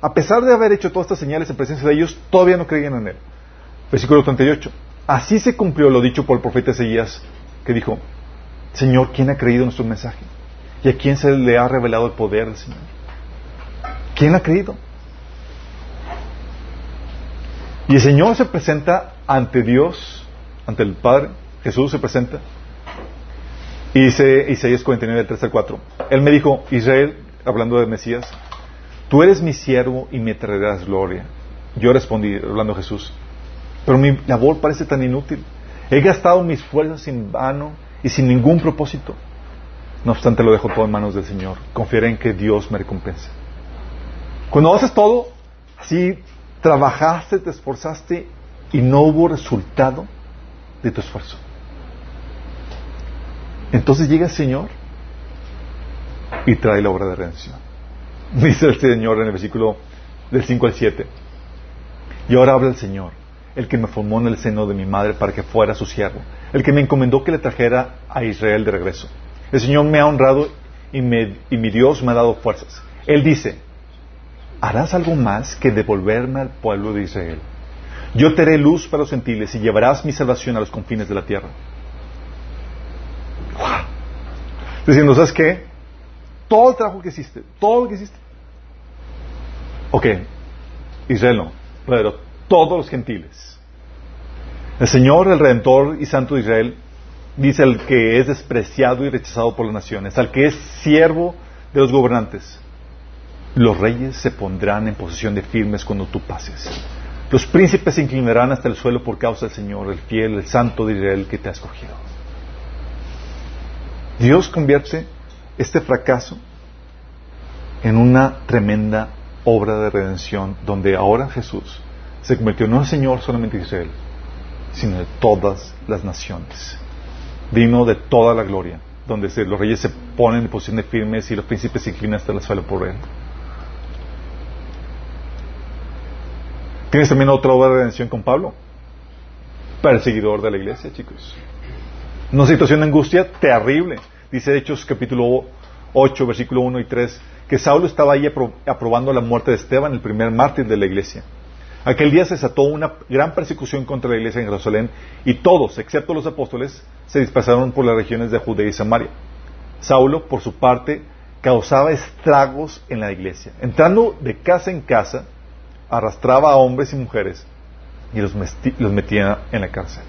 a pesar de haber hecho todas estas señales en presencia de ellos, todavía no creían en él. Versículo 38. Así se cumplió lo dicho por el profeta Ezeías, que dijo, Señor, ¿quién ha creído nuestro mensaje? ¿Y a quién se le ha revelado el poder del Señor? ¿Quién ha creído? Y el Señor se presenta ante Dios, ante el Padre, Jesús se presenta, y dice Isaías 49, 3 al 4. Él me dijo, Israel, hablando de Mesías, tú eres mi siervo y me traerás gloria. Yo respondí, hablando Jesús, pero mi labor parece tan inútil. He gastado mis fuerzas en vano y sin ningún propósito. No obstante, lo dejo todo en manos del Señor. Confiaré en que Dios me recompense. Cuando haces todo, así trabajaste, te esforzaste y no hubo resultado de tu esfuerzo. Entonces llega el Señor y trae la obra de redención. Dice el Señor en el versículo del 5 al 7. Y ahora habla el Señor, el que me formó en el seno de mi madre para que fuera su siervo, el que me encomendó que le trajera a Israel de regreso. El Señor me ha honrado y, y mi Dios me ha dado fuerzas. Él dice, ¿harás algo más que devolverme al pueblo de Israel? Yo te haré luz para los gentiles y llevarás mi salvación a los confines de la tierra. Diciendo, ¿sabes qué? Todo el trabajo que hiciste, todo lo que hiciste. Ok, Israel no, pero todos los gentiles. El Señor, el Redentor y Santo de Israel, dice al que es despreciado y rechazado por las naciones, al que es siervo de los gobernantes. Los reyes se pondrán en posición de firmes cuando tú pases. Los príncipes se inclinarán hasta el suelo por causa del Señor, el fiel, el santo de Israel que te ha escogido. Dios convierte este fracaso en una tremenda obra de redención donde ahora Jesús se convirtió no en Señor solamente de Israel, sino de todas las naciones. Vino de toda la gloria, donde los reyes se ponen en posición firmes y los príncipes se inclinan hasta el suelo por él. Tienes también otra obra de redención con Pablo, perseguidor de la iglesia, chicos. Una situación de angustia terrible. Dice Hechos capítulo 8, versículo 1 y 3, que Saulo estaba ahí aprobando la muerte de Esteban, el primer mártir de la iglesia. Aquel día se desató una gran persecución contra la iglesia en Jerusalén y todos, excepto los apóstoles, se dispersaron por las regiones de Judea y Samaria. Saulo, por su parte, causaba estragos en la iglesia. Entrando de casa en casa, arrastraba a hombres y mujeres y los, metía en la cárcel.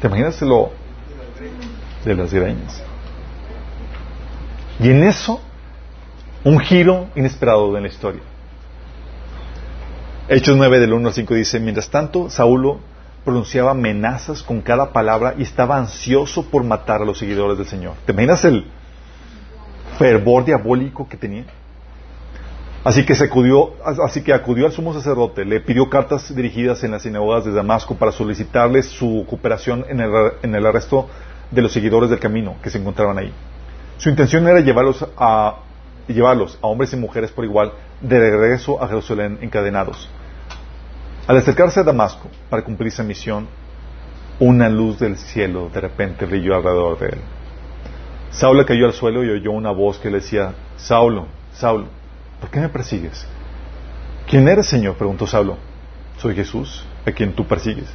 ¿Te imaginas lo de las greñas? Y en eso, un giro inesperado en la historia. Hechos 9 del 1 al 5 dice, mientras tanto, Saulo pronunciaba amenazas con cada palabra y estaba ansioso por matar a los seguidores del Señor. ¿Te imaginas el fervor diabólico que tenía? Así que, así que acudió al sumo sacerdote, le pidió cartas dirigidas en las sinagogas de Damasco para solicitarles su cooperación en el, arresto de los seguidores del camino que se encontraban ahí. Su intención era llevarlos a, llevarlos a hombres y mujeres por igual de regreso a Jerusalén encadenados. Al acercarse a Damasco para cumplir esa misión, una luz del cielo de repente brilló alrededor de él. Saulo cayó al suelo y oyó una voz que le decía, Saulo, Saulo, ¿Por qué me persigues? ¿Quién eres, Señor? preguntó Saulo. Soy Jesús, a quien tú persigues.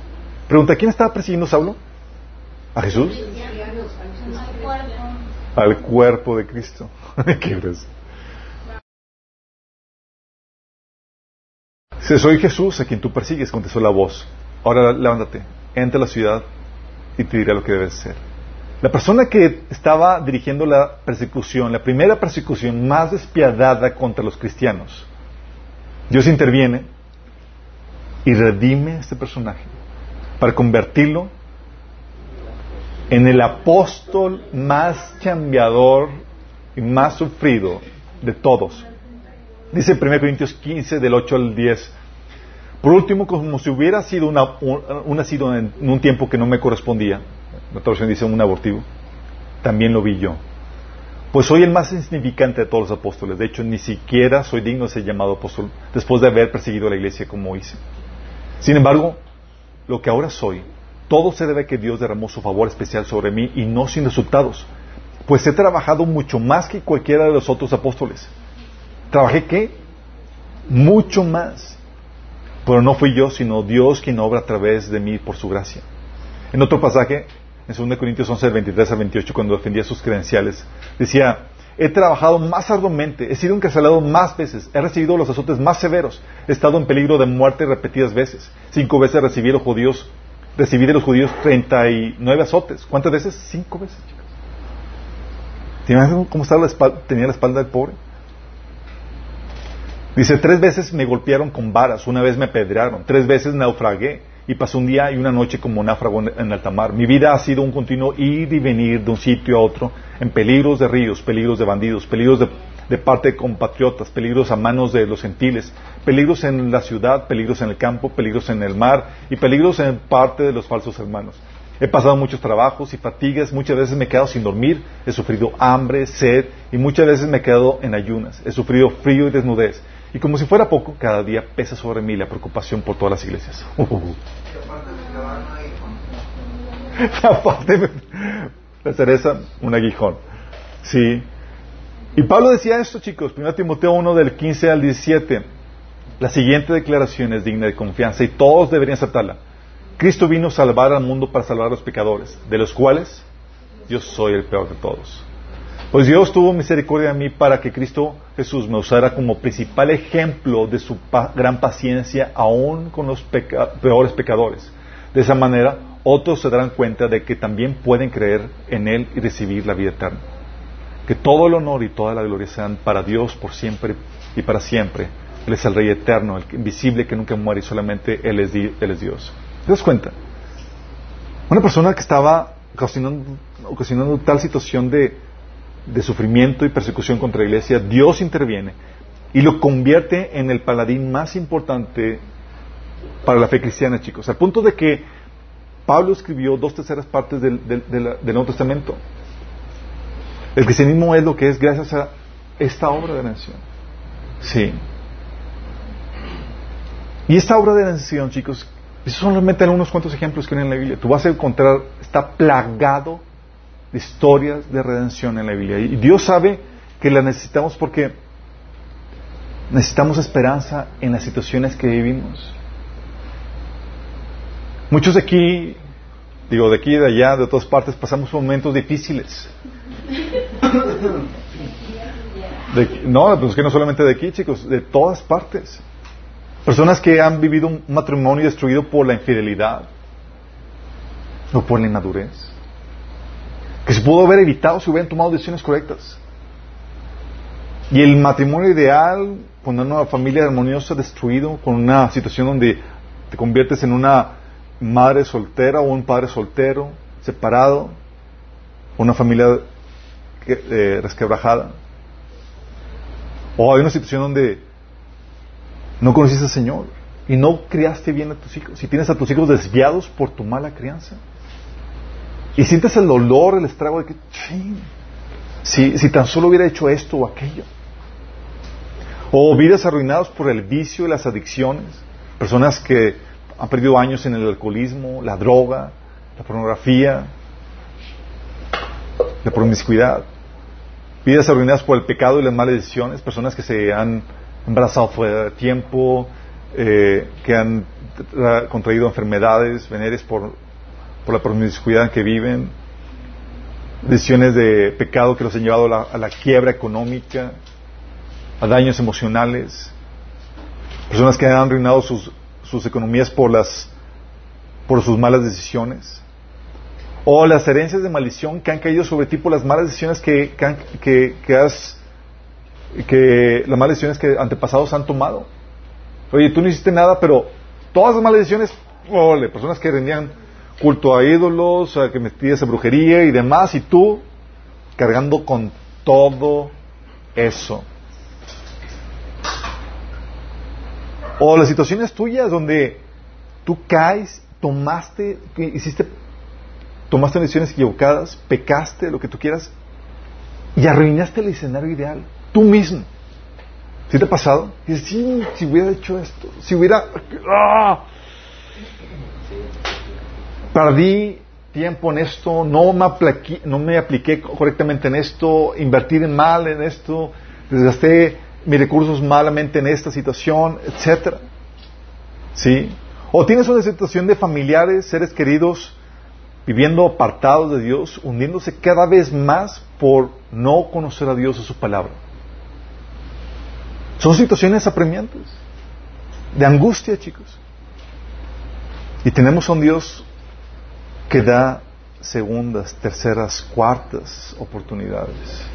Pregunta, ¿quién estaba persiguiendo Saulo? ¿A Jesús? Al cuerpo de Cristo. ¿Qué eres? Soy Jesús a quien tú persigues, contestó la voz. Ahora levántate, entra a la ciudad y te diré lo que debes hacer. La persona que estaba dirigiendo la persecución, la primera persecución más despiadada contra los cristianos, Dios interviene y redime a este personaje para convertirlo en el apóstol más chambeador y más sufrido de todos. Dice 1 Corintios 15, del 8 al 10. Por último, como si hubiera sido una, un, nacido en un tiempo que no me correspondía, la traducción dice un abortivo, también lo vi yo. Pues soy el más insignificante de todos los apóstoles. De hecho, ni siquiera soy digno de ser llamado apóstol después de haber perseguido a la iglesia como hice. Sin embargo, lo que ahora soy, todo se debe a que Dios derramó su favor especial sobre mí y no sin resultados. Pues he trabajado mucho más que cualquiera de los otros apóstoles. ¿Trabajé qué? Mucho más. Pero no fui yo, sino Dios quien obra a través de mí por su gracia. En otro pasaje, en 2 Corintios 11, 23 al 28, cuando defendía sus credenciales, decía, he trabajado más arduamente, he sido encarcelado más veces, he recibido los azotes más severos, he estado en peligro de muerte repetidas veces. Cinco veces recibí de los judíos, recibí de los judíos 39 azotes. ¿Cuántas veces? Cinco veces, chicos. ¿Tienes cómo estaba la espalda, tenía la espalda del pobre? Dice, tres veces me golpearon con varas, una vez me apedrearon, tres veces naufragué, y pasé un día y una noche como náufrago en alta mar. Mi vida ha sido un continuo ir y venir de un sitio a otro, en peligros de ríos, peligros de bandidos, peligros de, parte de compatriotas, peligros a manos de los gentiles, peligros en la ciudad, peligros en el campo, peligros en el mar y peligros en parte de los falsos hermanos. He pasado muchos trabajos y fatigas, muchas veces me he quedado sin dormir, he sufrido hambre, sed y muchas veces me he quedado en ayunas, he sufrido frío y desnudez. Y como si fuera poco, cada día pesa sobre mí la preocupación por todas las iglesias. Aparte, la cereza, un aguijón. Sí. Y Pablo decía esto, chicos, 1 Timoteo 1 del 15 al 17. La siguiente declaración es digna de confianza y todos deberían aceptarla. Cristo vino a salvar al mundo para salvar a los pecadores, de los cuales yo soy el peor de todos. Pues Dios tuvo misericordia de mí para que Cristo Jesús me usara como principal ejemplo de su gran paciencia aún con los peores pecadores. De esa manera, otros se darán cuenta de que también pueden creer en Él y recibir la vida eterna. Que todo el honor y toda la gloria sean para Dios por siempre y para siempre. Él es el Rey eterno, el invisible que nunca muere y solamente Él es, es Dios. ¿Te das cuenta? Una persona que estaba ocasionando tal situación de, de sufrimiento y persecución contra la iglesia, Dios interviene y lo convierte en el paladín más importante para la fe cristiana, chicos. Al punto de que Pablo escribió dos terceras partes del, Nuevo Testamento. El cristianismo es lo que es gracias a esta obra de nación. Sí. Y esta obra de nación, chicos, solamente algunos cuantos ejemplos que hay en la Biblia. Tú vas a encontrar, está plagado de historias de redención en la Biblia. Y Dios sabe que la necesitamos porque necesitamos esperanza en las situaciones que vivimos. Muchos de aquí, digo, de aquí, de allá, de todas partes, pasamos momentos difíciles. no, pues que no solamente de aquí, chicos, de todas partes. Personas que han vivido un matrimonio destruido por la infidelidad o por la inmadurez que se pudo haber evitado si hubieran tomado decisiones correctas. Y el matrimonio ideal, con una familia armoniosa destruido, con una situación donde te conviertes en una madre soltera o un padre soltero, separado, una familia eh, resquebrajada. O hay una situación donde no conociste al Señor y no criaste bien a tus hijos. Si tienes a tus hijos desviados por tu mala crianza. Y sientes el dolor, el estrago de que, si, si tan solo hubiera hecho esto o aquello. O vidas arruinadas por el vicio y las adicciones. Personas que han perdido años en el alcoholismo, la droga, la pornografía, la promiscuidad. Vidas arruinadas por el pecado y las malas decisiones. Personas que se han embarazado fuera de tiempo, eh, que han contraído enfermedades veneres por por la promiscuidad en que viven, decisiones de pecado que los han llevado a la, quiebra económica, a daños emocionales, personas que han arruinado sus, sus economías por, las, por sus malas decisiones, o las herencias de maldición que han caído sobre ti por las malas decisiones que, que, que, has, que las malas decisiones que antepasados han tomado. Oye, tú no hiciste nada, pero todas las malas decisiones, ole, personas que rendían culto a ídolos, a que metías a brujería y demás, y tú cargando con todo eso. O las situaciones tuyas donde tú caes, tomaste, hiciste, tomaste decisiones equivocadas, pecaste, lo que tú quieras, y arruinaste el escenario ideal, tú mismo. ¿Sí te ha pasado? Dices, sí, si hubiera hecho esto, si hubiera... ¡ah! Perdí tiempo en esto, no me, apliqué, no me apliqué correctamente en esto, invertí mal en esto, desgasté mis recursos malamente en esta situación, etcétera. ¿Sí? O tienes una situación de familiares, seres queridos, viviendo apartados de Dios, hundiéndose cada vez más por no conocer a Dios o su palabra. Son situaciones apremiantes, de angustia, chicos. Y tenemos a un Dios que da segundas, terceras, cuartas oportunidades.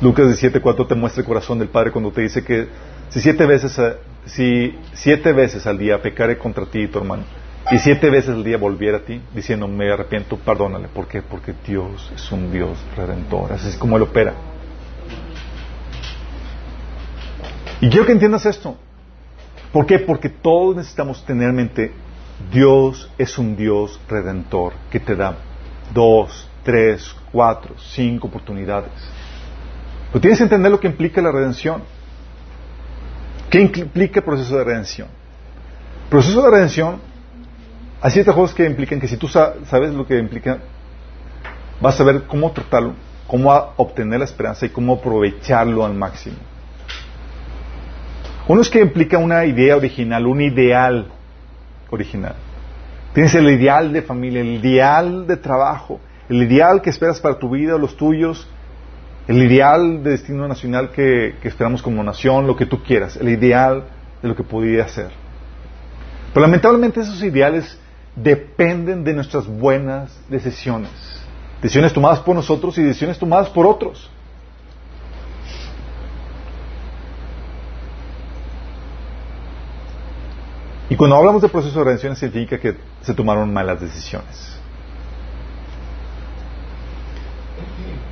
Lucas 17:4 te muestra el corazón del Padre cuando te dice que si siete veces, si siete veces al día pecare contra ti y tu hermano, y siete veces al día volviera a ti, diciendo me arrepiento, perdónale. ¿Por qué? Porque Dios es un Dios redentor. Así es como Él opera. Y quiero que entiendas esto. ¿Por qué? Porque todos necesitamos tener mente Dios es un Dios redentor que te da dos, tres, cuatro, cinco oportunidades. Pero tienes que entender lo que implica la redención. ¿Qué implica el proceso de redención? El proceso de redención, hay ciertas cosas que implican que si tú sabes lo que implica, vas a saber cómo tratarlo, cómo obtener la esperanza y cómo aprovecharlo al máximo. Uno es que implica una idea original, un ideal original. Tienes el ideal de familia, el ideal de trabajo, el ideal que esperas para tu vida, los tuyos, el ideal de destino nacional que, esperamos como nación, lo que tú quieras, el ideal de lo que podría ser. Pero lamentablemente esos ideales dependen de nuestras buenas decisiones. Decisiones tomadas por nosotros y decisiones tomadas por otros. Y cuando hablamos de proceso de redención significa que se tomaron malas decisiones.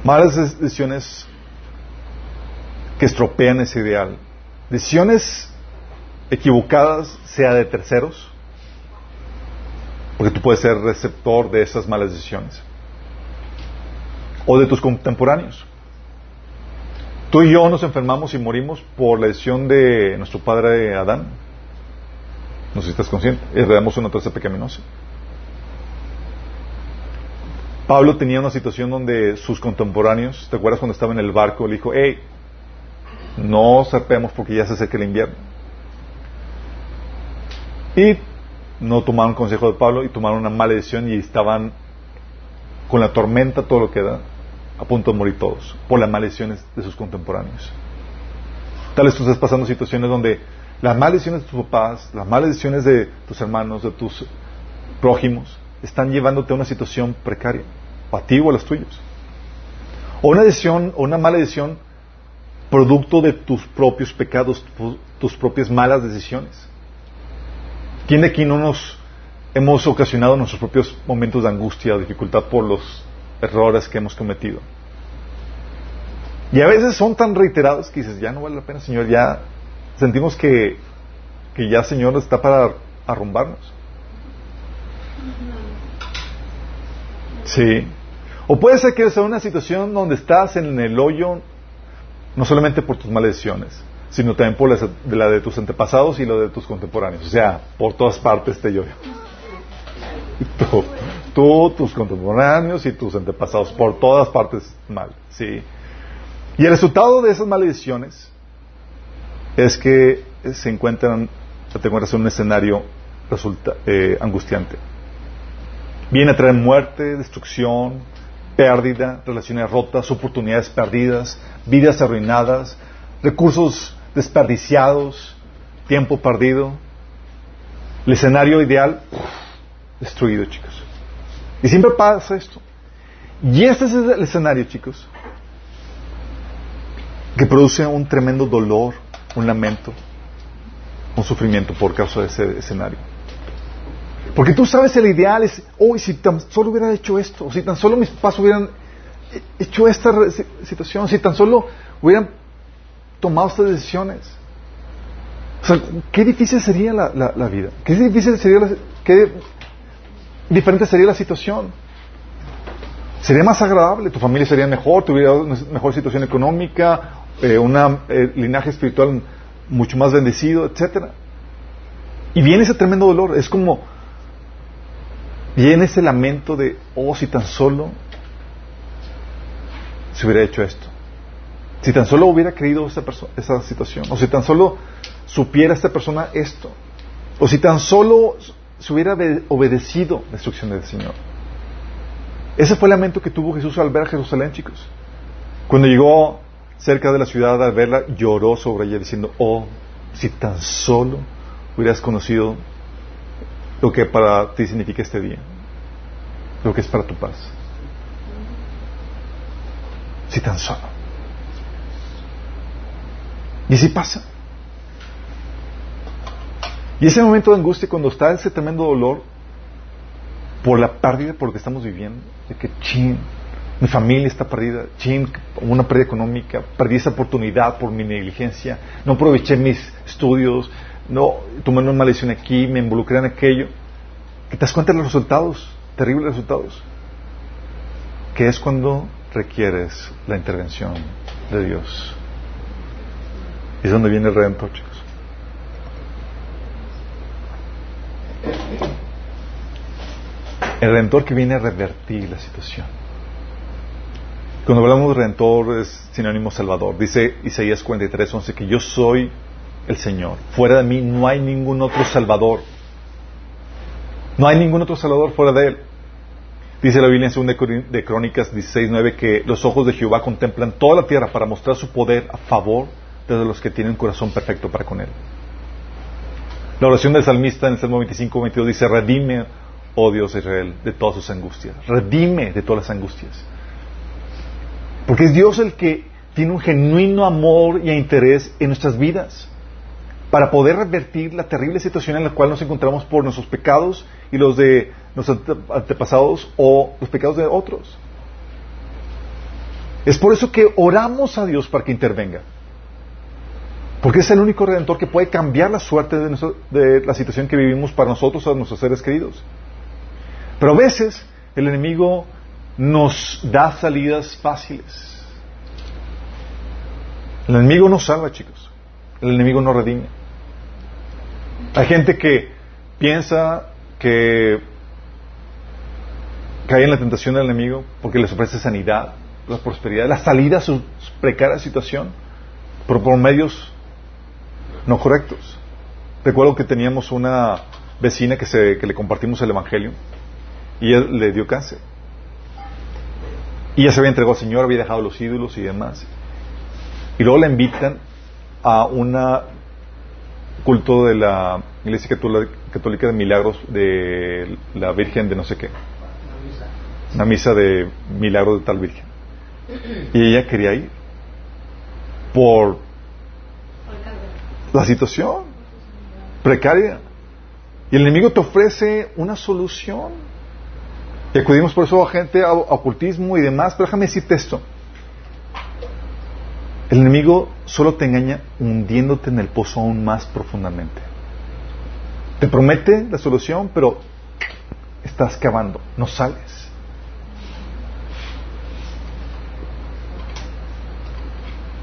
Malas decisiones que estropean ese ideal. Decisiones equivocadas, sea de terceros, porque tú puedes ser receptor de esas malas decisiones, o de tus contemporáneos. Tú y yo nos enfermamos y morimos por la decisión de nuestro padre Adán no sé si estás consciente. Heredamos una traza pecaminosa. Pablo tenía una situación donde sus contemporáneos, ¿te acuerdas cuando estaba en el barco? Le dijo, hey, no zarpemos porque ya se acerca el invierno. Y no tomaron consejo de Pablo y tomaron una mala decisión y estaban con la tormenta, todo lo que da, a punto de morir todos, por las maldiciones de sus contemporáneos. Tal vez tú estás pasando situaciones donde las malas decisiones de tus papás, las malas decisiones de tus hermanos, de tus prójimos, están llevándote a una situación precaria, a ti o a los tuyos. O una decisión, o una mala decisión producto de tus propios pecados, tus propias malas decisiones. ¿Quién de aquí no nos hemos ocasionado nuestros propios momentos de angustia o dificultad por los errores que hemos cometido? Y a veces son tan reiterados que dices, ya no vale la pena, Señor, ya sentimos que, que ya Señor está para arrumbarnos. Sí. O puede ser que sea una situación donde estás en el hoyo no solamente por tus maldiciones, sino también por la de, tus antepasados y lo de tus contemporáneos. O sea, por todas partes te. Tú, tú, tus contemporáneos y tus antepasados, por todas partes mal. ¿sí? Y el resultado de esas maldiciones es que se encuentran, te encuentras en un escenario resulta, eh, angustiante. Viene a traer muerte, destrucción, pérdida, relaciones rotas, oportunidades perdidas, vidas arruinadas, recursos desperdiciados, tiempo perdido. El escenario ideal, destruido, chicos. Y siempre pasa esto. Y este es el escenario, chicos, que produce un tremendo dolor, un lamento, un sufrimiento por causa de ese escenario. Porque tú sabes el ideal es, hoy si tan solo hubiera hecho esto, si tan solo mis papás hubieran hecho esta situación, si tan solo hubieran tomado estas decisiones. O sea, qué difícil sería la, la, vida, qué difícil sería, la, qué diferente sería la situación. Sería más agradable, tu familia sería mejor, tuviera una mejor situación económica, eh, un eh, linaje espiritual mucho más bendecido, etcétera. Y viene ese tremendo dolor, es como viene ese lamento de, oh, si tan solo se hubiera hecho esto, si tan solo hubiera creído esa, esa situación, o si tan solo supiera esta persona esto, o si tan solo se hubiera obedecido la instrucción del Señor. Ese fue el lamento que tuvo Jesús al ver a Jerusalén, chicos. Cuando llegó cerca de la ciudad al verla, lloró sobre ella diciendo, oh, si tan solo hubieras conocido lo que para ti significa este día, lo que es para tu paz. Si tan solo. Y así pasa. Y ese momento de angustia, cuando está ese tremendo dolor por la pérdida, por lo que estamos viviendo, de que ching, mi familia está perdida, chin, una pérdida económica, perdí esa oportunidad por mi negligencia, no aproveché mis estudios, no tomé una maldición aquí, me involucré en aquello. Que te das cuenta de los resultados, terribles resultados. Que es cuando requieres la intervención de Dios. Es donde viene el Redentor, chicos. El Redentor que viene a revertir la situación. Cuando hablamos de redentor es sinónimo salvador. Dice Isaías 43, 11 que yo soy el Señor. Fuera de mí no hay ningún otro Salvador. No hay ningún otro Salvador fuera de Él. Dice la Biblia en 2 de Crónicas 16.9 que los ojos de Jehová contemplan toda la tierra para mostrar su poder a favor de los que tienen corazón perfecto para con Él. La oración del salmista en el Salmo 25-22 dice, redime, oh Dios Israel, de todas sus angustias. Redime de todas las angustias. Porque es Dios el que tiene un genuino amor y interés en nuestras vidas para poder revertir la terrible situación en la cual nos encontramos por nuestros pecados y los de nuestros antepasados o los pecados de otros. Es por eso que oramos a Dios para que intervenga. Porque es el único redentor que puede cambiar la suerte de, de la situación que vivimos para nosotros o nuestros seres queridos. Pero a veces el enemigo nos da salidas fáciles. El enemigo no salva, chicos. El enemigo no redime. Hay gente que piensa que cae en la tentación del enemigo porque les ofrece sanidad, la prosperidad, la salida a su precaria situación, pero por medios no correctos. Recuerdo que teníamos una vecina que, le compartimos el Evangelio y él le dio cáncer. Y ya se había entregado al Señor, había dejado los ídolos y demás. Y luego la invitan a un culto de la Iglesia Católica de Milagros de la Virgen de no sé qué. Una misa de milagros de tal Virgen. Y ella quería ir por la situación precaria. Y el enemigo te ofrece una solución. Y acudimos por eso a gente a ocultismo y demás. Pero déjame decirte esto. El enemigo solo te engaña hundiéndote en el pozo aún más profundamente. Te promete la solución, pero estás cavando, no sales.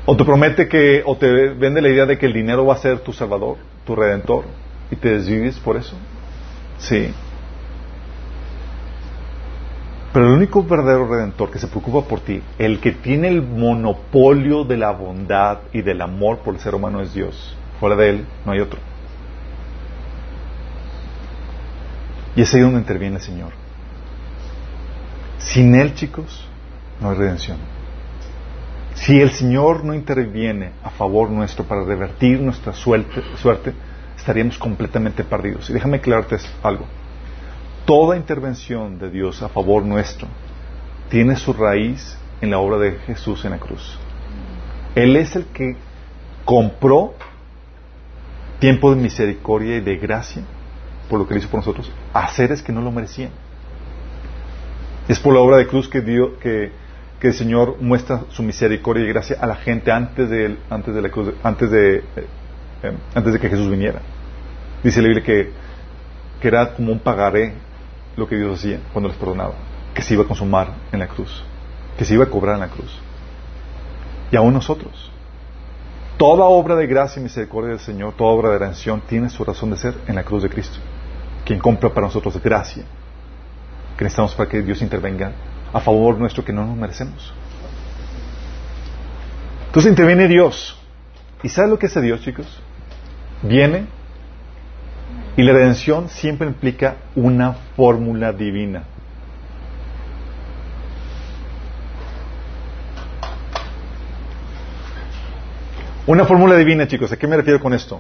O te promete que, o te vende la idea de que el dinero va a ser tu salvador, tu redentor, y te desvives por eso. Sí. Pero el único verdadero redentor que se preocupa por ti, el que tiene el monopolio de la bondad y del amor por el ser humano es Dios. Fuera de Él no hay otro. Y es ahí donde interviene el Señor. Sin Él, chicos, no hay redención. Si el Señor no interviene a favor nuestro para revertir nuestra suerte, suerte estaríamos completamente perdidos. Y déjame aclararte algo toda intervención de Dios a favor nuestro tiene su raíz en la obra de Jesús en la cruz. Él es el que compró tiempo de misericordia y de gracia por lo que hizo por nosotros a seres que no lo merecían. Es por la obra de cruz que, Dios, que, el Señor muestra su misericordia y gracia a la gente antes de, antes de la cruz, antes de, eh, eh, antes de que Jesús viniera. Dice la Biblia que era como un pagaré lo que Dios hacía cuando les perdonaba, que se iba a consumar en la cruz, que se iba a cobrar en la cruz. Y aún nosotros. Toda obra de gracia y misericordia del Señor, toda obra de redención tiene su razón de ser en la cruz de Cristo, quien compra para nosotros gracia, que necesitamos para que Dios intervenga a favor nuestro que no nos merecemos. Entonces interviene Dios. ¿Y sabe lo que hace Dios, chicos? Viene y la redención siempre implica una fórmula divina. Una fórmula divina, chicos. ¿A qué me refiero con esto?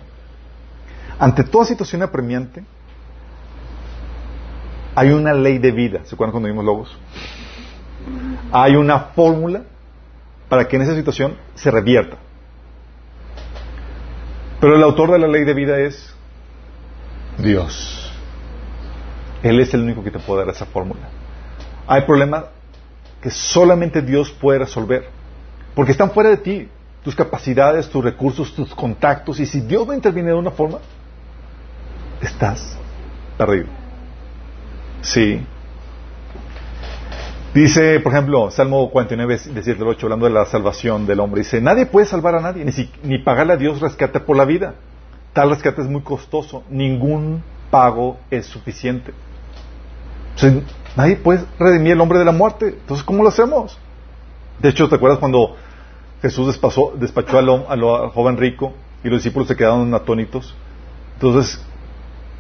Ante toda situación apremiante, hay una ley de vida. ¿Se acuerdan cuando vimos lobos? Hay una fórmula para que en esa situación se revierta. Pero el autor de la ley de vida es Dios. Él es el único que te puede dar esa fórmula. Hay problemas que solamente Dios puede resolver, porque están fuera de ti, tus capacidades, tus recursos, tus contactos, y si Dios no interviene de una forma, estás perdido. Sí. Dice, por ejemplo, Salmo 49, 17 8, hablando de la salvación del hombre, dice, nadie puede salvar a nadie, ni, ni pagarle a Dios rescate por la vida. Tal rescate es muy costoso. Ningún pago es suficiente. nadie puede redimir el hombre de la muerte. Entonces, ¿cómo lo hacemos? De hecho, ¿te acuerdas cuando Jesús despachó, despachó al, joven rico y los discípulos se quedaron atónitos. Entonces,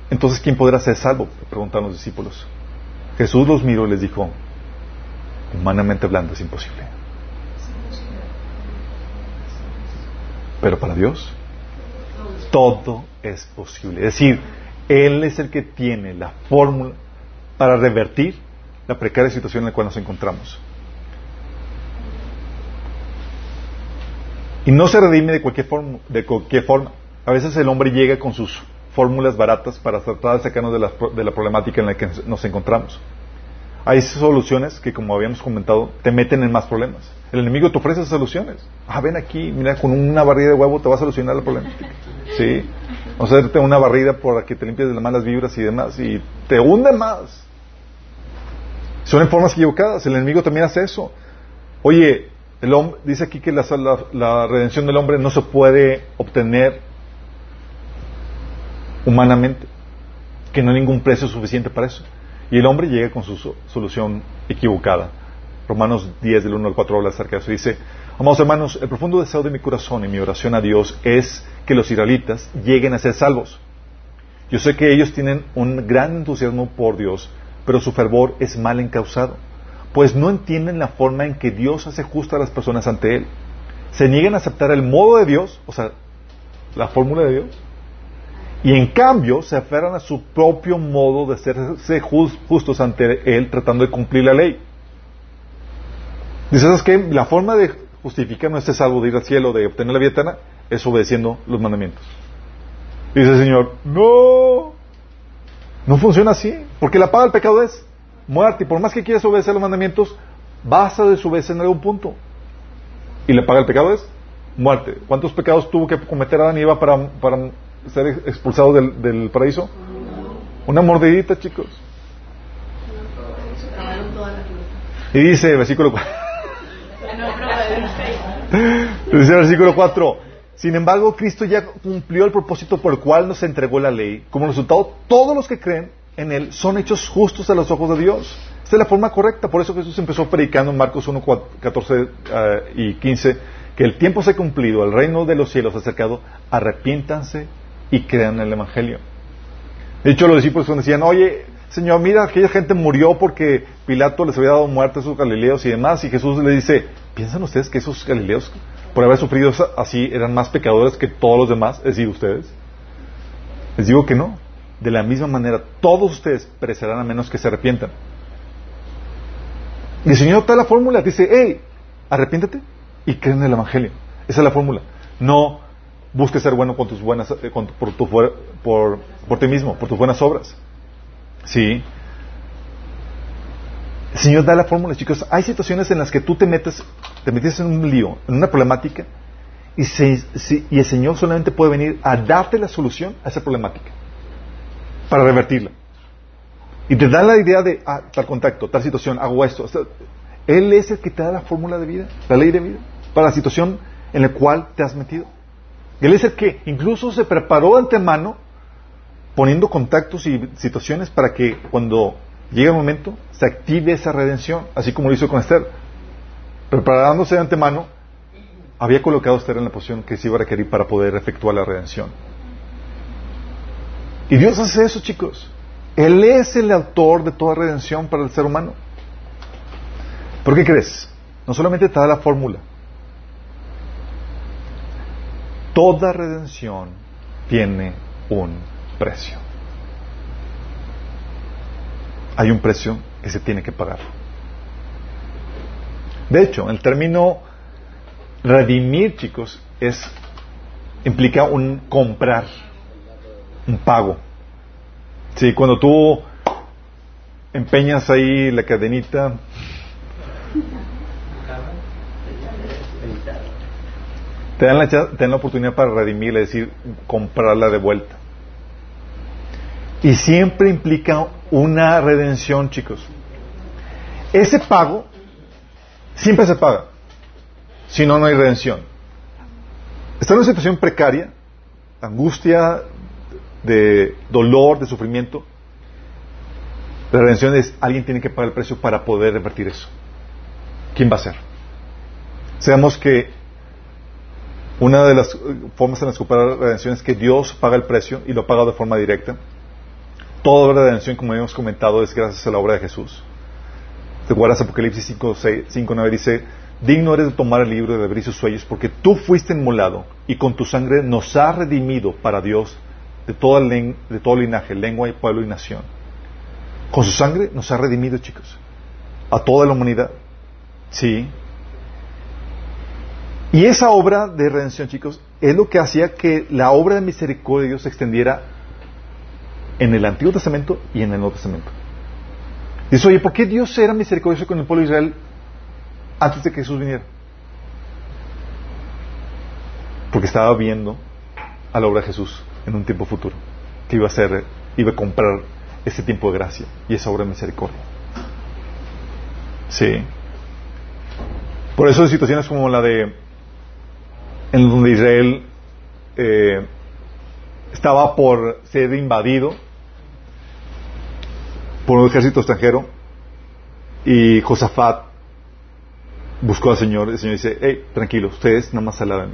entonces ¿quién podrá ser salvo? Preguntaron los discípulos. Jesús los miró y les dijo, humanamente hablando es imposible. Pero para Dios todo es posible. Es decir, Él es el que tiene la fórmula para revertir la precaria situación en la cual nos encontramos. Y no se redime de cualquier forma. De forma. A veces el hombre llega con sus fórmulas baratas para tratar de sacarnos de la, de la problemática en la que nos encontramos. Hay soluciones que, como habíamos comentado, te meten en más problemas. El enemigo te ofrece soluciones. Ah, ven aquí, mira, con una barrida de huevo te va a solucionar el problema. ¿Sí? O sea, hacerte una barrida para que te limpies de las malas vibras y demás, y te hunde más. Son en formas equivocadas. El enemigo también hace eso. Oye, el hombre, dice aquí que la, la redención del hombre no se puede obtener humanamente, que no hay ningún precio suficiente para eso. Y el hombre llega con su solución equivocada. Romanos 10, del 1 al 4 habla acerca de eso. Dice, amados hermanos, el profundo deseo de mi corazón y mi oración a Dios es que los israelitas lleguen a ser salvos. Yo sé que ellos tienen un gran entusiasmo por Dios, pero su fervor es mal encausado, pues no entienden la forma en que Dios hace justo a las personas ante Él. Se niegan a aceptar el modo de Dios, o sea, la fórmula de Dios, y en cambio se aferran a su propio modo de serse justos ante Él tratando de cumplir la ley. Dices que la forma de justificar nuestro salvo, de ir al cielo, de obtener la vida eterna, es obedeciendo los mandamientos. Dice el Señor, no, no funciona así, porque la paga del pecado es muerte, y por más que quieras obedecer los mandamientos, vas a desobedecer en algún punto. Y la paga del pecado es muerte. ¿Cuántos pecados tuvo que cometer Adán y Eva para ser expulsado del, del paraíso? Una mordidita, chicos. Y dice, versículo 4. dice versículo 4. Sin embargo, Cristo ya cumplió el propósito por el cual nos entregó la ley. Como resultado, todos los que creen en Él son hechos justos a los ojos de Dios. Esta es la forma correcta. Por eso Jesús empezó predicando en Marcos 1, 14 eh, y 15 que el tiempo se ha cumplido, el reino de los cielos ha acercado, arrepiéntanse y crean en el Evangelio. De hecho, los discípulos decían, oye, Señor, mira, aquella gente murió porque Pilato les había dado muerte a esos galileos y demás, y Jesús le dice, ¿piensan ustedes que esos galileos, por haber sufrido así, eran más pecadores que todos los demás? Es decir, ustedes. Les digo que no. De la misma manera, todos ustedes perecerán a menos que se arrepientan. Y el Señor da la fórmula, dice, hey, arrepiéntate y creen en el Evangelio. Esa es la fórmula. No busques ser bueno con tus buenas, eh, por, por, por ti mismo, por tus buenas obras. Sí. El Señor da la fórmula, chicos. Hay situaciones en las que tú te metes, te metes en un lío, en una problemática, y, y el Señor solamente puede venir a darte la solución a esa problemática, para revertirla. Y te da la idea de, ah, tal contacto, tal situación, hago esto. Él es el que te da la fórmula de vida, la ley de vida, para la situación en la cual te has metido. Él es el que incluso se preparó de antemano poniendo contactos y situaciones para que cuando llegue el momento se active esa redención, así como lo hizo con Esther. Preparándose de antemano, había colocado a Esther en la posición que se iba a requerir para poder efectuar la redención. Y Dios hace eso, chicos. Él es el autor de toda redención para el ser humano. ¿Por qué crees? No solamente te da la fórmula. Toda redención tiene un precio. Hay un precio que se tiene que pagar. De hecho, el término redimir, chicos, es implica un comprar, un pago. Sí, cuando tú empeñas ahí la cadenita, te dan la, te dan la oportunidad para redimirla, es decir, comprarla de vuelta. Y siempre implica una redención, chicos. Ese pago siempre se paga. Si no, no hay redención. Está en una situación precaria, angustia, de dolor, de sufrimiento. La redención es alguien tiene que pagar el precio para poder revertir eso. ¿Quién va a ser? Sabemos que Una de las formas en las que la redención es que Dios paga el precio y lo paga de forma directa. Toda de redención, como hemos comentado, es gracias a la obra de Jesús. ¿Te acuerdas? Apocalipsis 5, 5, 9 dice, digno eres de tomar el libro de abrir sus sueños porque tú fuiste inmolado y con tu sangre nos has redimido para Dios de, toda de todo linaje, lengua y pueblo y nación. Con su sangre nos ha redimido, chicos, a toda la humanidad. Sí. Y esa obra de redención, chicos, es lo que hacía que la obra de misericordia de Dios se extendiera en el Antiguo Testamento y en el Nuevo Testamento. Dice, oye, ¿por qué Dios era misericordioso con el pueblo de Israel antes de que Jesús viniera? Porque estaba viendo a la obra de Jesús en un tiempo futuro, que iba a ser, iba a comprar ese tiempo de gracia y esa obra de misericordia. Sí. Por eso situaciones como la de en donde Israel eh, estaba por ser invadido por un ejército extranjero y Josafat buscó al Señor. El Señor dice, hey, tranquilos, ustedes nada más alaben,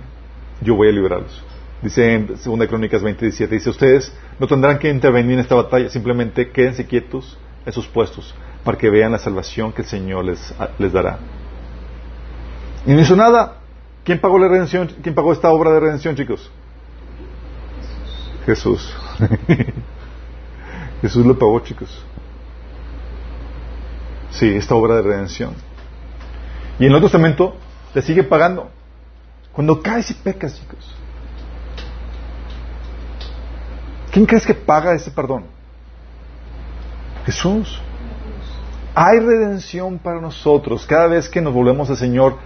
yo voy a liberarlos. Dice en 2 Crónicas 27, dice, ustedes no tendrán que intervenir en esta batalla, simplemente quédense quietos en sus puestos para que vean la salvación que el Señor les, les dará. Y no hizo nada. ¿Quién pagó la redención? ¿Quién pagó esta obra de redención, chicos? Jesús. Jesús lo pagó, chicos. Sí, esta obra de redención. Y en el Nuevo Testamento le sigue pagando. Cuando caes y pecas, chicos. ¿Quién crees que paga ese perdón? Jesús. Hay redención para nosotros. Cada vez que nos volvemos al Señor,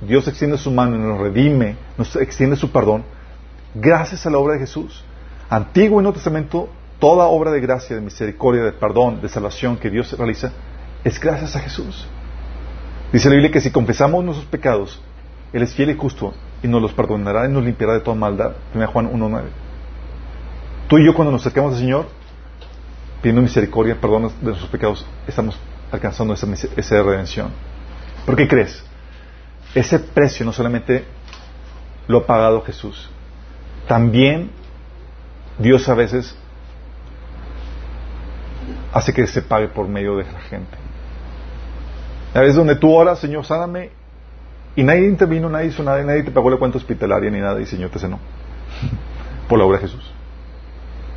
Dios extiende su mano y nos redime, nos extiende su perdón, gracias a la obra de Jesús. Antiguo y Nuevo Testamento, toda obra de gracia, de misericordia, de perdón, de salvación que Dios realiza, es gracias a Jesús. Dice la Biblia que si confesamos nuestros pecados, Él es fiel y justo y nos los perdonará y nos limpiará de toda maldad. 1 Juan 1.9. Tú y yo cuando nos acercamos al Señor, pidiendo misericordia, perdón de nuestros pecados, estamos alcanzando esa, esa redención. ¿Por qué crees? Ese precio no solamente lo ha pagado Jesús, también Dios a veces hace que se pague por medio de la gente. A veces donde tú oras, Señor, sáname, y nadie intervino, nadie hizo nada, nadie te pagó la cuenta hospitalaria ni nada, y Señor te sanó. Por la obra de Jesús.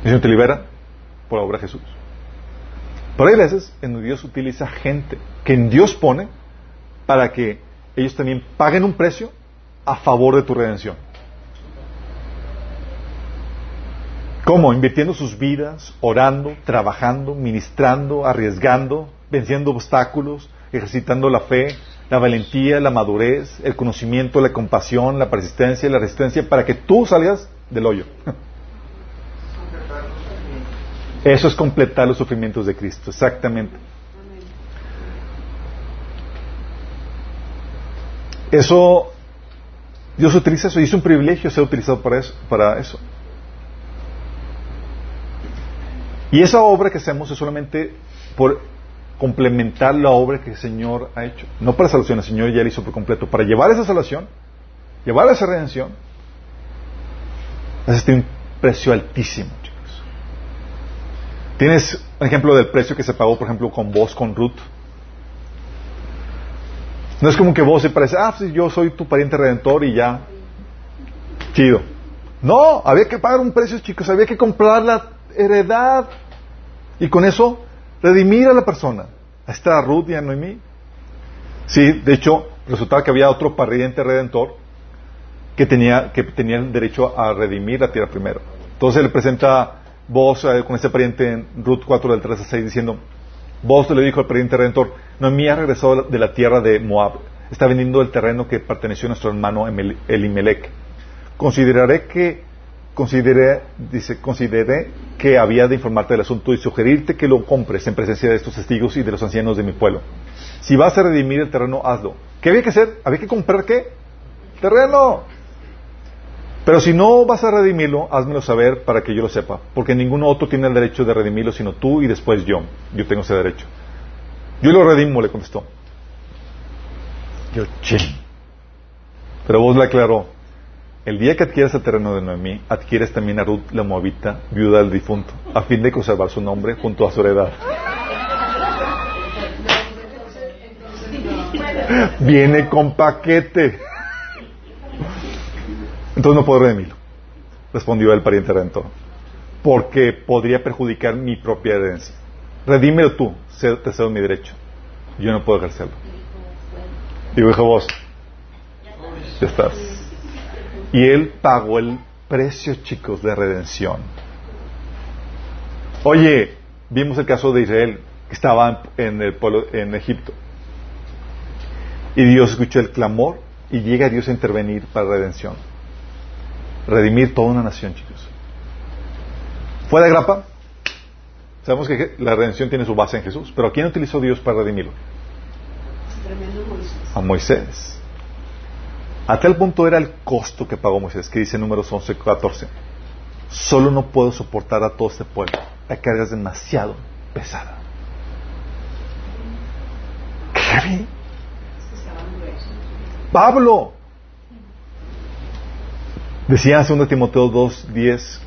El Señor te libera por la obra de Jesús. Pero hay veces en donde Dios utiliza gente que en Dios pone para que ellos también paguen un precio a favor de tu redención. ¿Cómo? Invirtiendo sus vidas, orando, trabajando, ministrando, arriesgando, venciendo obstáculos, ejercitando la fe, la valentía, la madurez, el conocimiento, la compasión, la persistencia y la resistencia para que tú salgas del hoyo. Eso es completar los sufrimientos de Cristo, exactamente. Eso, Dios utiliza eso y es un privilegio ser utilizado para eso. Para eso. Y esa obra que hacemos es solamente por complementar la obra que el Señor ha hecho. No para salvación, el Señor ya la hizo por completo. Para llevar esa salvación, llevar esa redención, es un precio altísimo. Tienes un ejemplo del precio que se pagó, por ejemplo, con vos, con Ruth. No es como que vos se parece, ah, pues yo soy tu pariente redentor y ya. Chido. No, había que pagar un precio, chicos, había que comprar la heredad. Y con eso, redimir a la persona. A esta Ruth y a. Sí, de hecho, resultaba que había otro pariente redentor que tenía, que tenía el derecho a redimir la tierra primero. Entonces le presenta vos eh, con ese pariente en Ruth 4 del 3 a 6 diciendo, vos le dijo al pariente redentor, Noemí ha regresado de la tierra de Moab, está vendiendo el terreno que perteneció a nuestro hermano Elimelech. Consideraré que, consideré, dice, que había de informarte del asunto y sugerirte que lo compres en presencia de estos testigos y de los ancianos de mi pueblo. Si vas a redimir el terreno, hazlo. ¿Qué había que hacer? Había que comprar qué? Terreno. Pero si no vas a redimirlo, házmelo saber para que yo lo sepa, porque ningún otro tiene el derecho de redimirlo sino tú y después yo. Yo tengo ese derecho. Yo lo redimo, le contestó. Yo, che. Pero vos le aclaró, el día que adquieras el terreno de Noemí, adquieres también a Ruth la Moabita, viuda del difunto, a fin de conservar su nombre junto a su heredad. Viene con paquete. Entonces no puedo redimirlo, respondió el pariente redentor, porque podría perjudicar mi propia herencia. Redímelo tú, te cedo mi derecho. Yo no puedo ejercerlo. Digo, hijo vos, ya estás. Y él pagó el precio, chicos, de redención. Oye, vimos el caso de Israel, que estaba en el pueblo, en Egipto. Y Dios escuchó el clamor y llega Dios a intervenir para redención. Redimir toda una nación, chicos. ¿Fue de grapa? Sabemos que la redención tiene su base en Jesús, pero ¿a quién utilizó Dios para redimirlo? A Moisés. A tal punto era el costo que pagó Moisés, que dice en números 11, 14. Solo no puedo soportar a todo este pueblo. La carga es demasiado pesada. ¿Qué? Pablo. Decía en 2 Timoteo 2, 10,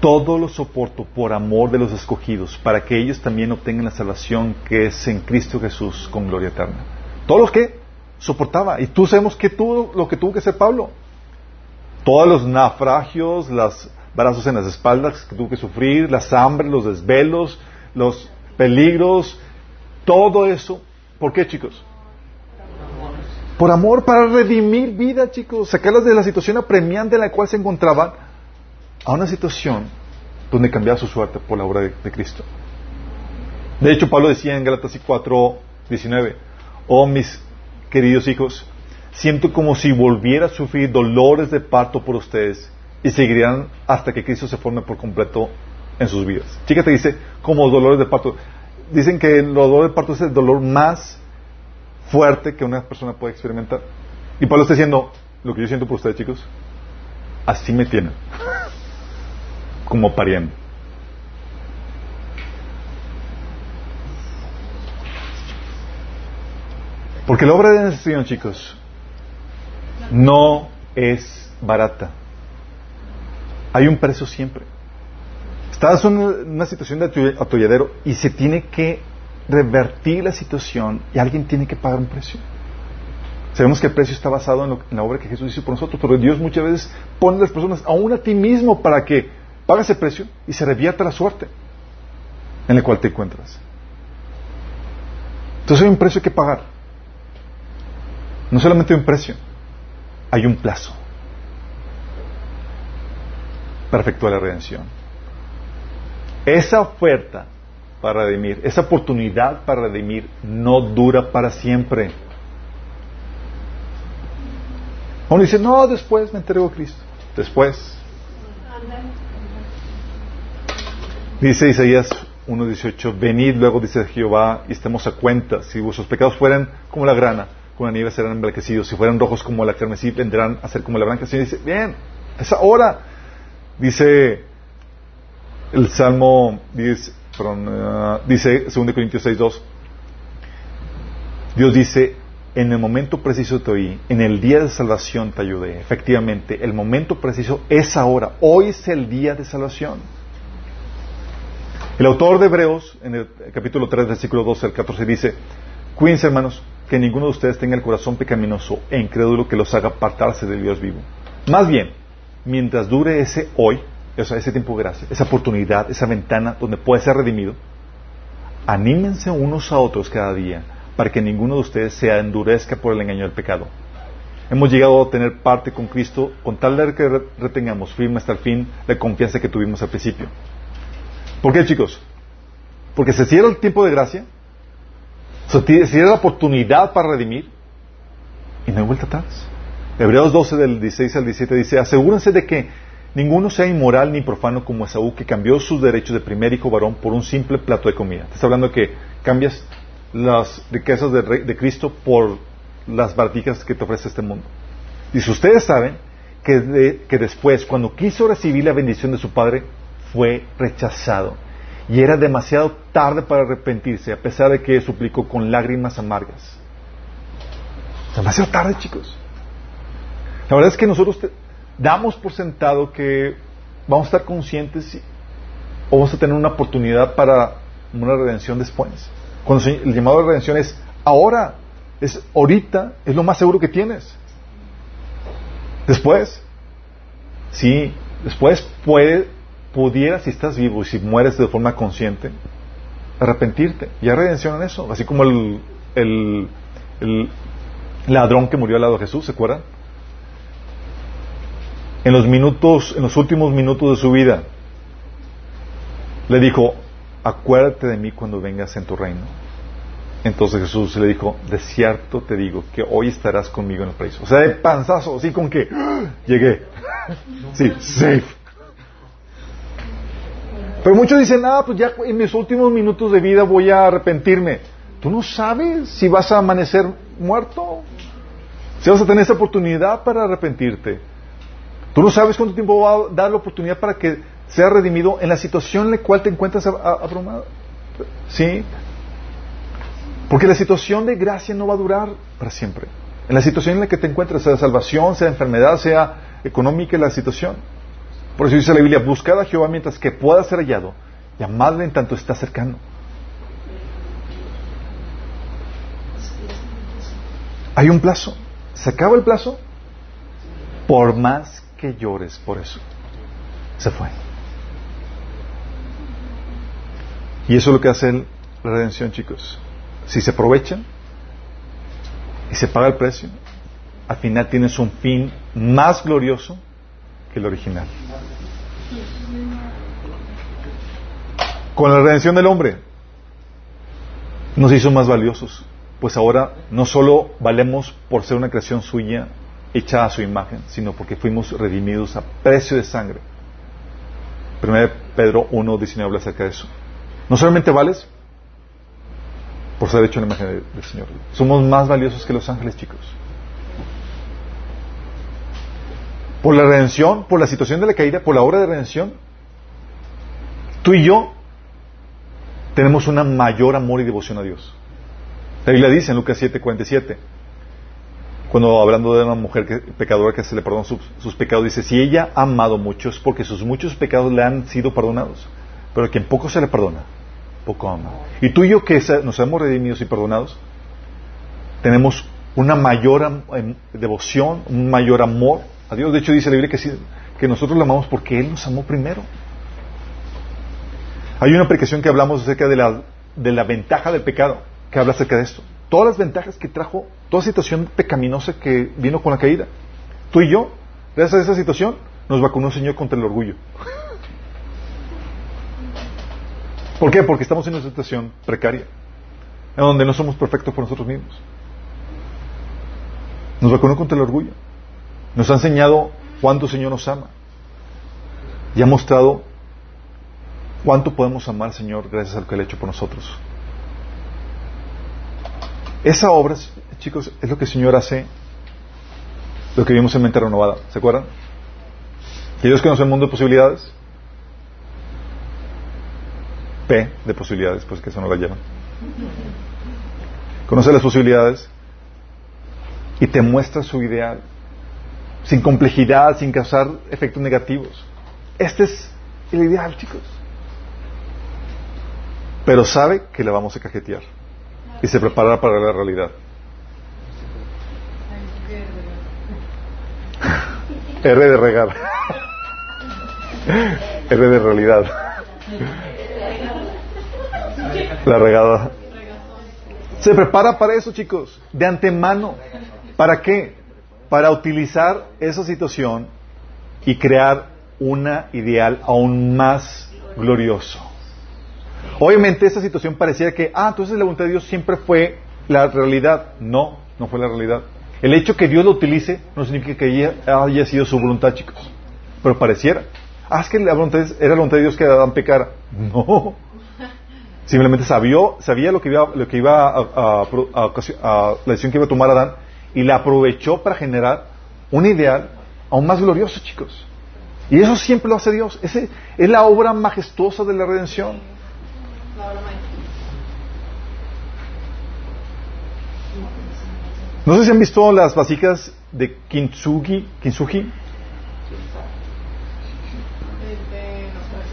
todo lo soporto por amor de los escogidos, para que ellos también obtengan la salvación que es en Cristo Jesús con gloria eterna. Todos los que soportaba. Y tú sabemos que tuvo lo que tuvo que hacer Pablo. Todos los naufragios, los brazos en las espaldas que tuvo que sufrir, las hambre, los desvelos, los peligros, todo eso. ¿Por qué, chicos? Por amor, para redimir vida, chicos, sacarlas de la situación apremiante en la cual se encontraban a una situación donde cambiaba su suerte por la obra de, Cristo. De hecho, Pablo decía en Galatas 4, 19, oh mis queridos hijos, siento como si volviera a sufrir dolores de parto por ustedes y seguirían hasta que Cristo se forme por completo en sus vidas. Chica te dice como dolores de parto. Dicen que el dolor de parto es el dolor más fuerte que una persona puede experimentar. Y Pablo está diciendo, lo que yo siento por ustedes, chicos, así me tienen, como pariendo. Porque la obra de redención, chicos, no es barata. Hay un precio siempre. Estás en una situación de atolladero y se tiene que revertir la situación y alguien tiene que pagar un precio. Sabemos que el precio está basado en, la obra que Jesús hizo por nosotros, pero Dios muchas veces pone a las personas, aún a ti mismo, para que pague ese precio y se revierta la suerte en la cual te encuentras. Entonces hay un precio que pagar. No solamente hay un precio, hay un plazo para efectuar la redención. Esa oferta para redimir, esa oportunidad para redimir no dura para siempre. Uno dice, no, después me entrego a Cristo. Después. Dice Isaías 1.18, venid luego, dice Jehová, y estemos a cuenta. Si vuestros pecados fueran como la grana, con la nieve serán emblanquecidos, si fueran rojos como la carmesí, vendrán a ser como la blanca. Señor dice, bien, es ahora. Dice el Salmo 10, uh, dice 2 Corintios 6, 2, Dios dice, en el momento preciso te oí, en el día de salvación te ayudé. Efectivamente, el momento preciso es ahora. Hoy es el día de salvación. El autor de Hebreos, en el capítulo 3, versículo 12 al 14, dice, cuídense hermanos, que ninguno de ustedes tenga el corazón pecaminoso e incrédulo que los haga apartarse del Dios vivo. Más bien, mientras dure ese hoy, o ese tiempo de gracia, esa oportunidad, esa ventana donde puede ser redimido, anímense unos a otros cada día para que ninguno de ustedes se endurezca por el engaño del pecado. Hemos llegado a tener parte con Cristo con tal de que retengamos firme hasta el fin la confianza que tuvimos al principio. ¿Por qué, chicos? Porque se cierra el tiempo de gracia, si tiene la oportunidad para redimir y no hay vuelta atrás. Hebreos 12 del 16 al 17 dice, asegúrense de que ninguno sea inmoral ni profano como Esaú, que cambió sus derechos de primer hijo varón por un simple plato de comida. Te está hablando de que cambias las riquezas de, Cristo por las bartijas que te ofrece este mundo. Dice, ustedes saben que, que después, cuando quiso recibir la bendición de su padre, fue rechazado y era demasiado tarde para arrepentirse, a pesar de que suplicó con lágrimas amargas. Demasiado tarde, chicos. La verdad es que nosotros damos por sentado que vamos a estar conscientes o vamos a tener una oportunidad para una redención después. Cuando el llamado de redención es ahora, es ahorita, es lo más seguro que tienes. Después, sí, después puede, pudiera, si estás vivo y si mueres de forma consciente, arrepentirte. Y hay redención en eso. Así como el, el, el ladrón que murió al lado de Jesús, ¿se acuerdan? En los minutos, en los últimos minutos de su vida, le dijo, acuérdate de mí cuando vengas en tu reino. Entonces Jesús le dijo, de cierto te digo que hoy estarás conmigo en el paraíso. O sea, de panzazo, así con que ¡ah! llegué. Sí, safe. Pero muchos dicen, ah, pues ya en mis últimos minutos de vida voy a arrepentirme. Tú no sabes si vas a amanecer muerto, si vas a tener esa oportunidad para arrepentirte. Tú no sabes cuánto tiempo va a dar la oportunidad para que sea redimido en la situación en la cual te encuentras abrumado. ¿Sí? Porque la situación de gracia no va a durar para siempre. En la situación en la que te encuentras, sea salvación, sea enfermedad, sea económica la situación. Por eso dice la Biblia, buscad a Jehová mientras que pueda ser hallado, y amadle en tanto está cercano. Hay un plazo. Se acaba el plazo, por más que llores por eso. Se fue. Y eso es lo que hace la redención, chicos. Si se aprovechan y se paga el precio, al final tienes un fin más glorioso que el original. Con la redención del hombre nos hizo más valiosos, pues ahora no solo valemos por ser una creación suya hecha a su imagen, sino porque fuimos redimidos a precio de sangre. 1 Pedro 1.19 habla acerca de eso. No solamente vales por ser hecho en la imagen del Señor. Somos más valiosos que los ángeles, chicos. Por la redención, por la situación de la caída, por la obra de redención, tú y yo tenemos un mayor amor y devoción a Dios. La Biblia dice en Lucas 7:47, cuando hablando de una mujer pecadora que se le perdonó sus, sus, pecados, dice, si ella ha amado mucho es porque sus muchos pecados le han sido perdonados, pero a quien poco se le perdona, poco ama. Y tú y yo que nos hemos redimidos y perdonados, tenemos una mayor em, devoción, un mayor amor a Dios. De hecho, dice la Biblia que, que nosotros lo amamos porque Él nos amó primero. Hay una aplicación que hablamos acerca de la, de la ventaja del pecado, que habla acerca de esto. Todas las ventajas que trajo, toda situación pecaminosa que vino con la caída. Tú y yo, gracias a esa situación, nos vacunó el Señor contra el orgullo. ¿Por qué? Porque estamos en una situación precaria, en donde no somos perfectos por nosotros mismos. Nos vacunó contra el orgullo. Nos ha enseñado cuánto el Señor nos ama. Y ha mostrado cuánto podemos amar al Señor gracias a lo que Él ha hecho por nosotros. Esa obra, chicos, es lo que el Señor hace, lo que vimos en Mente Renovada. ¿Se acuerdan? Que Dios conoce el mundo de posibilidades P de posibilidades, pues que eso no la llevan. Conoce las posibilidades y te muestra su ideal, sin complejidad, sin causar efectos negativos. Este es el ideal, chicos. Pero sabe que le vamos a cajetear y se prepara para la realidad. R de regar. R de realidad. La regada. Se prepara para eso, chicos, de antemano. ¿Para qué? Para utilizar esa situación y crear una ideal aún más glorioso. Obviamente esa situación parecía que, ah, entonces la voluntad de Dios siempre fue la realidad. No, no fue la realidad. El hecho que Dios lo utilice no significa que haya sido su voluntad, chicos. Pero pareciera. Ah, es que la voluntad, era la voluntad de Dios que Adán pecara. No. Simplemente sabía, sabía lo que iba, lo que iba a, la decisión que iba a tomar Adán y la aprovechó para generar un ideal aún más glorioso, chicos. Y eso siempre lo hace Dios. Ese es la obra majestuosa de la redención. No sé si han visto las vasijas de Kintsugi. ¿Kintsugi?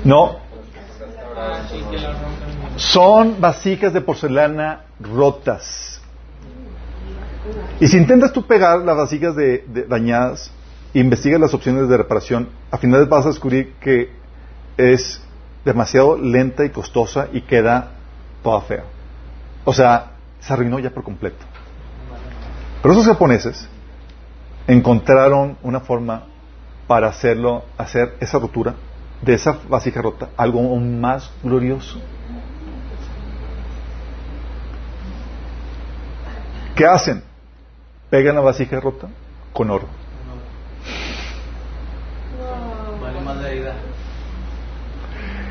No. Son vasijas de porcelana rotas. Y si intentas tú pegar las vasijas de, dañadas, investigas las opciones de reparación, al final vas a descubrir que es demasiado lenta y costosa y queda toda fea. O sea, se arruinó ya por completo. Pero esos japoneses encontraron una forma para hacerlo, hacer esa rotura de esa vasija rota algo aún más glorioso. ¿Qué hacen? Pegan la vasija rota con oro. Vale más la herida.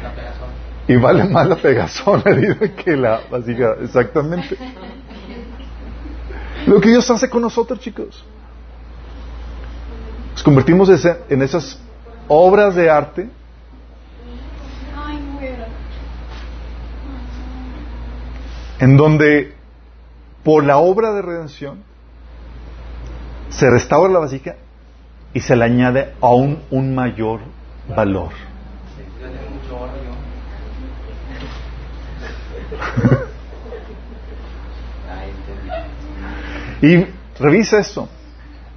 La pegazón. Y vale más la pegazón herida que la vasija, exactamente. Lo que Dios hace con nosotros, chicos. Nos convertimos en esas obras de arte en donde por la obra de redención se restaura la vasija y se le añade aún un mayor valor. Ya tengo mucho oro yo. Ay, entendí. Y revisa esto.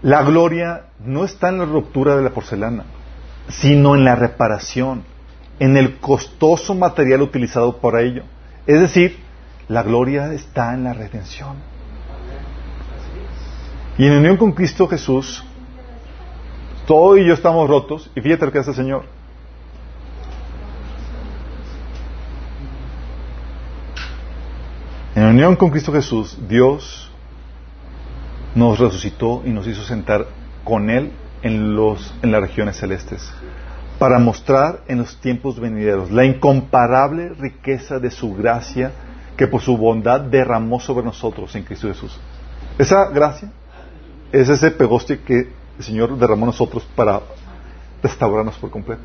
La gloria no está en la ruptura de la porcelana, sino en la reparación, en el costoso material utilizado para ello. Es decir, la gloria está en la redención. Y en unión con Cristo Jesús, todo y yo estamos rotos, y fíjate lo que hace el Señor. En unión con Cristo Jesús, Dios nos resucitó y nos hizo sentar con Él en, los, en las regiones celestes para mostrar en los tiempos venideros la incomparable riqueza de su gracia que por su bondad derramó sobre nosotros en Cristo Jesús. Esa gracia es ese pegoste que el Señor derramó en nosotros para restaurarnos por completo.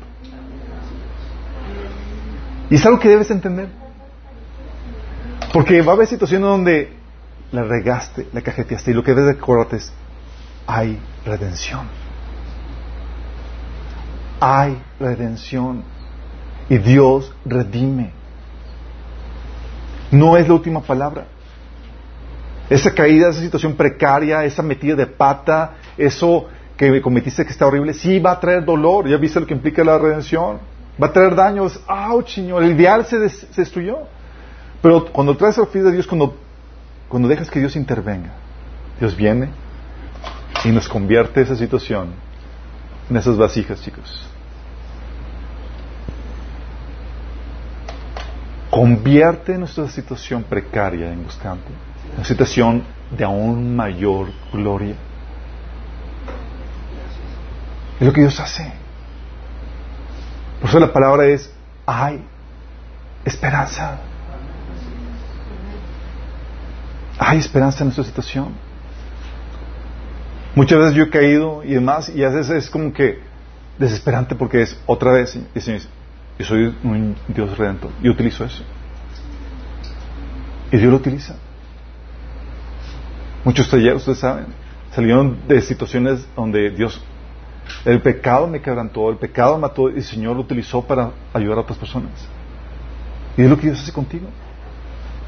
Y es algo que debes entender. Porque va a haber situaciones donde la regaste, la cajeteaste y lo que debes de acordarte es, hay redención. Hay redención. Y Dios redime. No es la última palabra. Esa caída, esa situación precaria, esa metida de pata, eso que cometiste que está horrible, sí va a traer dolor. Ya viste lo que implica la redención. Va a traer daños. ¡Auch, Señor! El ideal se, des- se destruyó. Pero cuando traes al fin de Dios, cuando, cuando dejas que Dios intervenga, Dios viene y nos convierte esa situación en esas vasijas, chicos. Convierte nuestra situación precaria, angustiante, en una situación de aún mayor gloria. Es lo que Dios hace. Por eso la palabra es, hay esperanza. Hay esperanza en nuestra situación. Muchas veces yo he caído y demás, y a veces es como que desesperante porque es otra vez, y dice, yo soy un Dios redentor, y utilizo eso. Y Dios lo utiliza. Muchos ustedes ustedes saben, salieron de situaciones donde Dios, el pecado me quebrantó, el pecado mató, y el Señor lo utilizó para ayudar a otras personas. Y es lo que Dios hace contigo.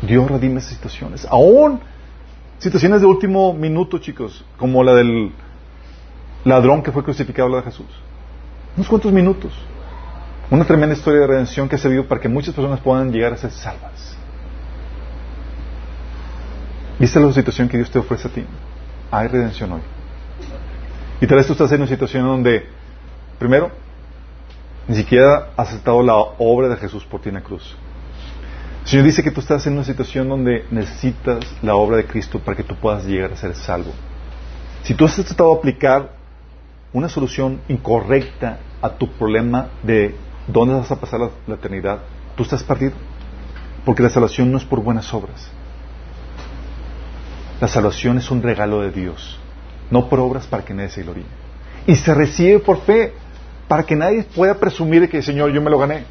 Dios redime esas situaciones. Aún situaciones de último minuto, chicos, como la del ladrón que fue crucificado, la de Jesús. Unos cuantos minutos. Una tremenda historia de redención que ha servido para que muchas personas puedan llegar a ser salvas. ¿Viste la situación que Dios te ofrece a ti? Hay redención hoy. Y tal vez tú estás en una situación donde, primero, ni siquiera has aceptado la obra de Jesús por ti en la cruz. El Señor dice que tú estás en una situación donde necesitas la obra de Cristo para que tú puedas llegar a ser salvo. Si tú has tratado de aplicar una solución incorrecta a tu problema de dónde vas a pasar la, eternidad, tú estás perdido. Porque la salvación no es por buenas obras. La salvación es un regalo de Dios, no por obras para que nadie se gloríe. Y se recibe por fe, para que nadie pueda presumir que, Señor, yo me lo gané.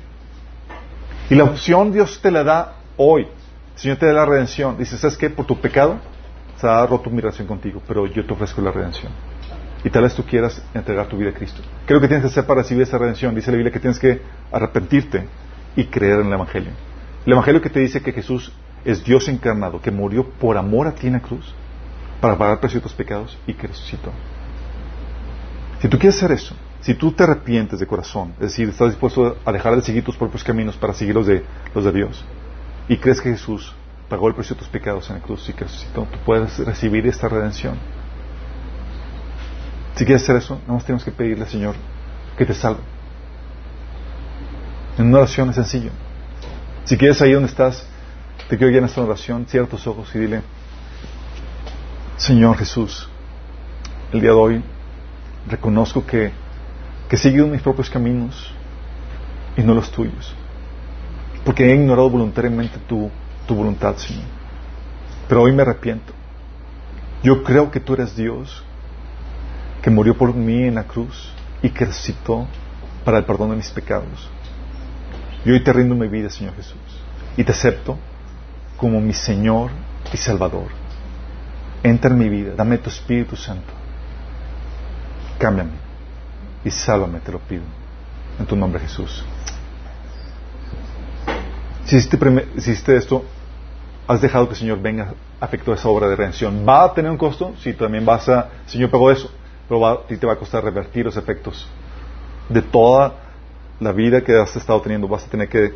Y la opción Dios te la da hoy. El Señor te da la redención. Dice, ¿sabes qué? Por tu pecado se ha roto mi relación contigo, pero yo te ofrezco la redención. Y tal vez tú quieras entregar tu vida a Cristo. ¿Qué es lo que tienes que hacer para recibir esa redención? Dice la Biblia que tienes que arrepentirte y creer en el Evangelio. El Evangelio que te dice que Jesús es Dios encarnado, que murió por amor a ti en la cruz, para pagar precio de tus pecados y que resucitó. Si tú quieres hacer eso, si tú te arrepientes de corazón, es decir, estás dispuesto a dejar de seguir tus propios caminos para seguir los de, los de Dios, y crees que Jesús pagó el precio de tus pecados en la cruz y que resucitó, tú puedes recibir esta redención. Si quieres hacer eso, nada más tenemos que pedirle al Señor que te salve. En una oración es sencillo. Si quieres ahí donde estás, te quiero guiar en esta oración, cierra tus ojos y dile, Señor Jesús, el día de hoy reconozco que, que he seguido mis propios caminos y no los tuyos, porque he ignorado voluntariamente tu, tu voluntad, Señor. Pero hoy me arrepiento. Yo creo que tú eres Dios, que murió por mí en la cruz y que resucitó para el perdón de mis pecados. Y hoy te rindo mi vida, Señor Jesús, y te acepto como mi Señor y Salvador. Entra en mi vida, dame tu Espíritu Santo. Cámbiame y sálvame, te lo pido. En tu nombre, Jesús. Si hiciste, esto, has dejado que el Señor venga a efectuar esa obra de redención. ¿Va a tener un costo? Sí, también vas a... El Señor pagó eso, pero a ti te va a costar revertir los efectos de toda la vida que has estado teniendo. Vas a tener que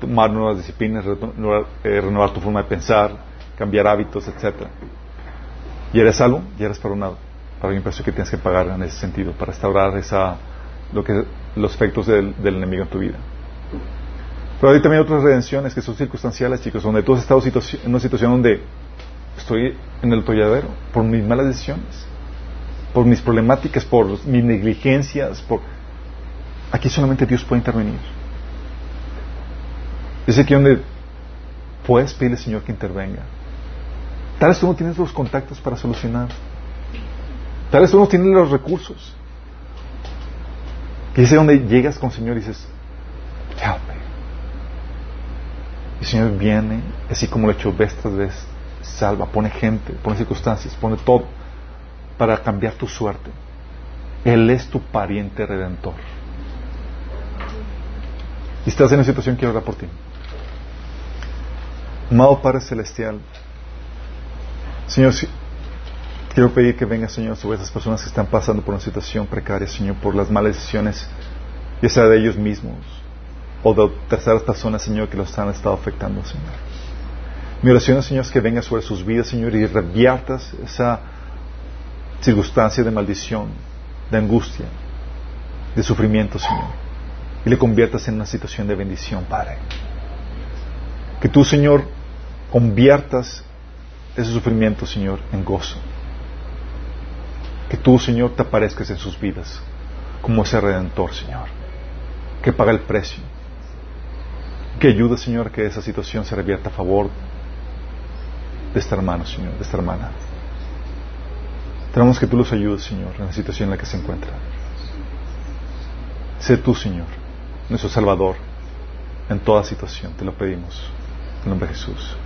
tomar nuevas disciplinas, renovar, eh, renovar tu forma de pensar, cambiar hábitos, etcétera. Y eres salvo, y eres perdonado. Para un precio que tienes que pagar en ese sentido, para restaurar esa, lo que, los efectos del, del enemigo en tu vida. Pero hay también otras redenciones que son circunstanciales, chicos, donde tú has estado en una situación donde estoy en el tolladero por mis malas decisiones, por mis problemáticas, por mis negligencias, por... Aquí solamente Dios puede intervenir. Es aquí donde puedes pedirle al Señor que intervenga. Tal vez tú no tienes los contactos para solucionar. Tal vez tú no tienes los recursos. Y es donde llegas con el Señor y dices, help el Señor viene, así como lo ha hecho vez tras vez, salva, pone gente, pone circunstancias, pone todo para cambiar tu suerte. Él es tu pariente redentor. Y estás en una situación, quiero orar por ti. Amado Padre Celestial, Señor, quiero pedir que venga, Señor, sobre esas personas que están pasando por una situación precaria, Señor, por las malas decisiones, ya sea de ellos mismos o de terceras personas, Señor, que los han estado afectando, Señor. Mi oración, Señor, es que venga sobre sus vidas, Señor, y reviertas esa circunstancia de maldición, de angustia, de sufrimiento, Señor, y le conviertas en una situación de bendición, Padre. Que tú, Señor, conviertas ese sufrimiento, Señor, en gozo. Que tú, Señor, te aparezcas en sus vidas como ese redentor, Señor, que paga el precio. Que ayuda, Señor, que esa situación se revierta a favor de este hermano, Señor, de esta hermana. Tenemos que tú los ayudes, Señor, en la situación en la que se encuentra. Sé tú, Señor, nuestro Salvador, en toda situación, te lo pedimos. En nombre de Jesús.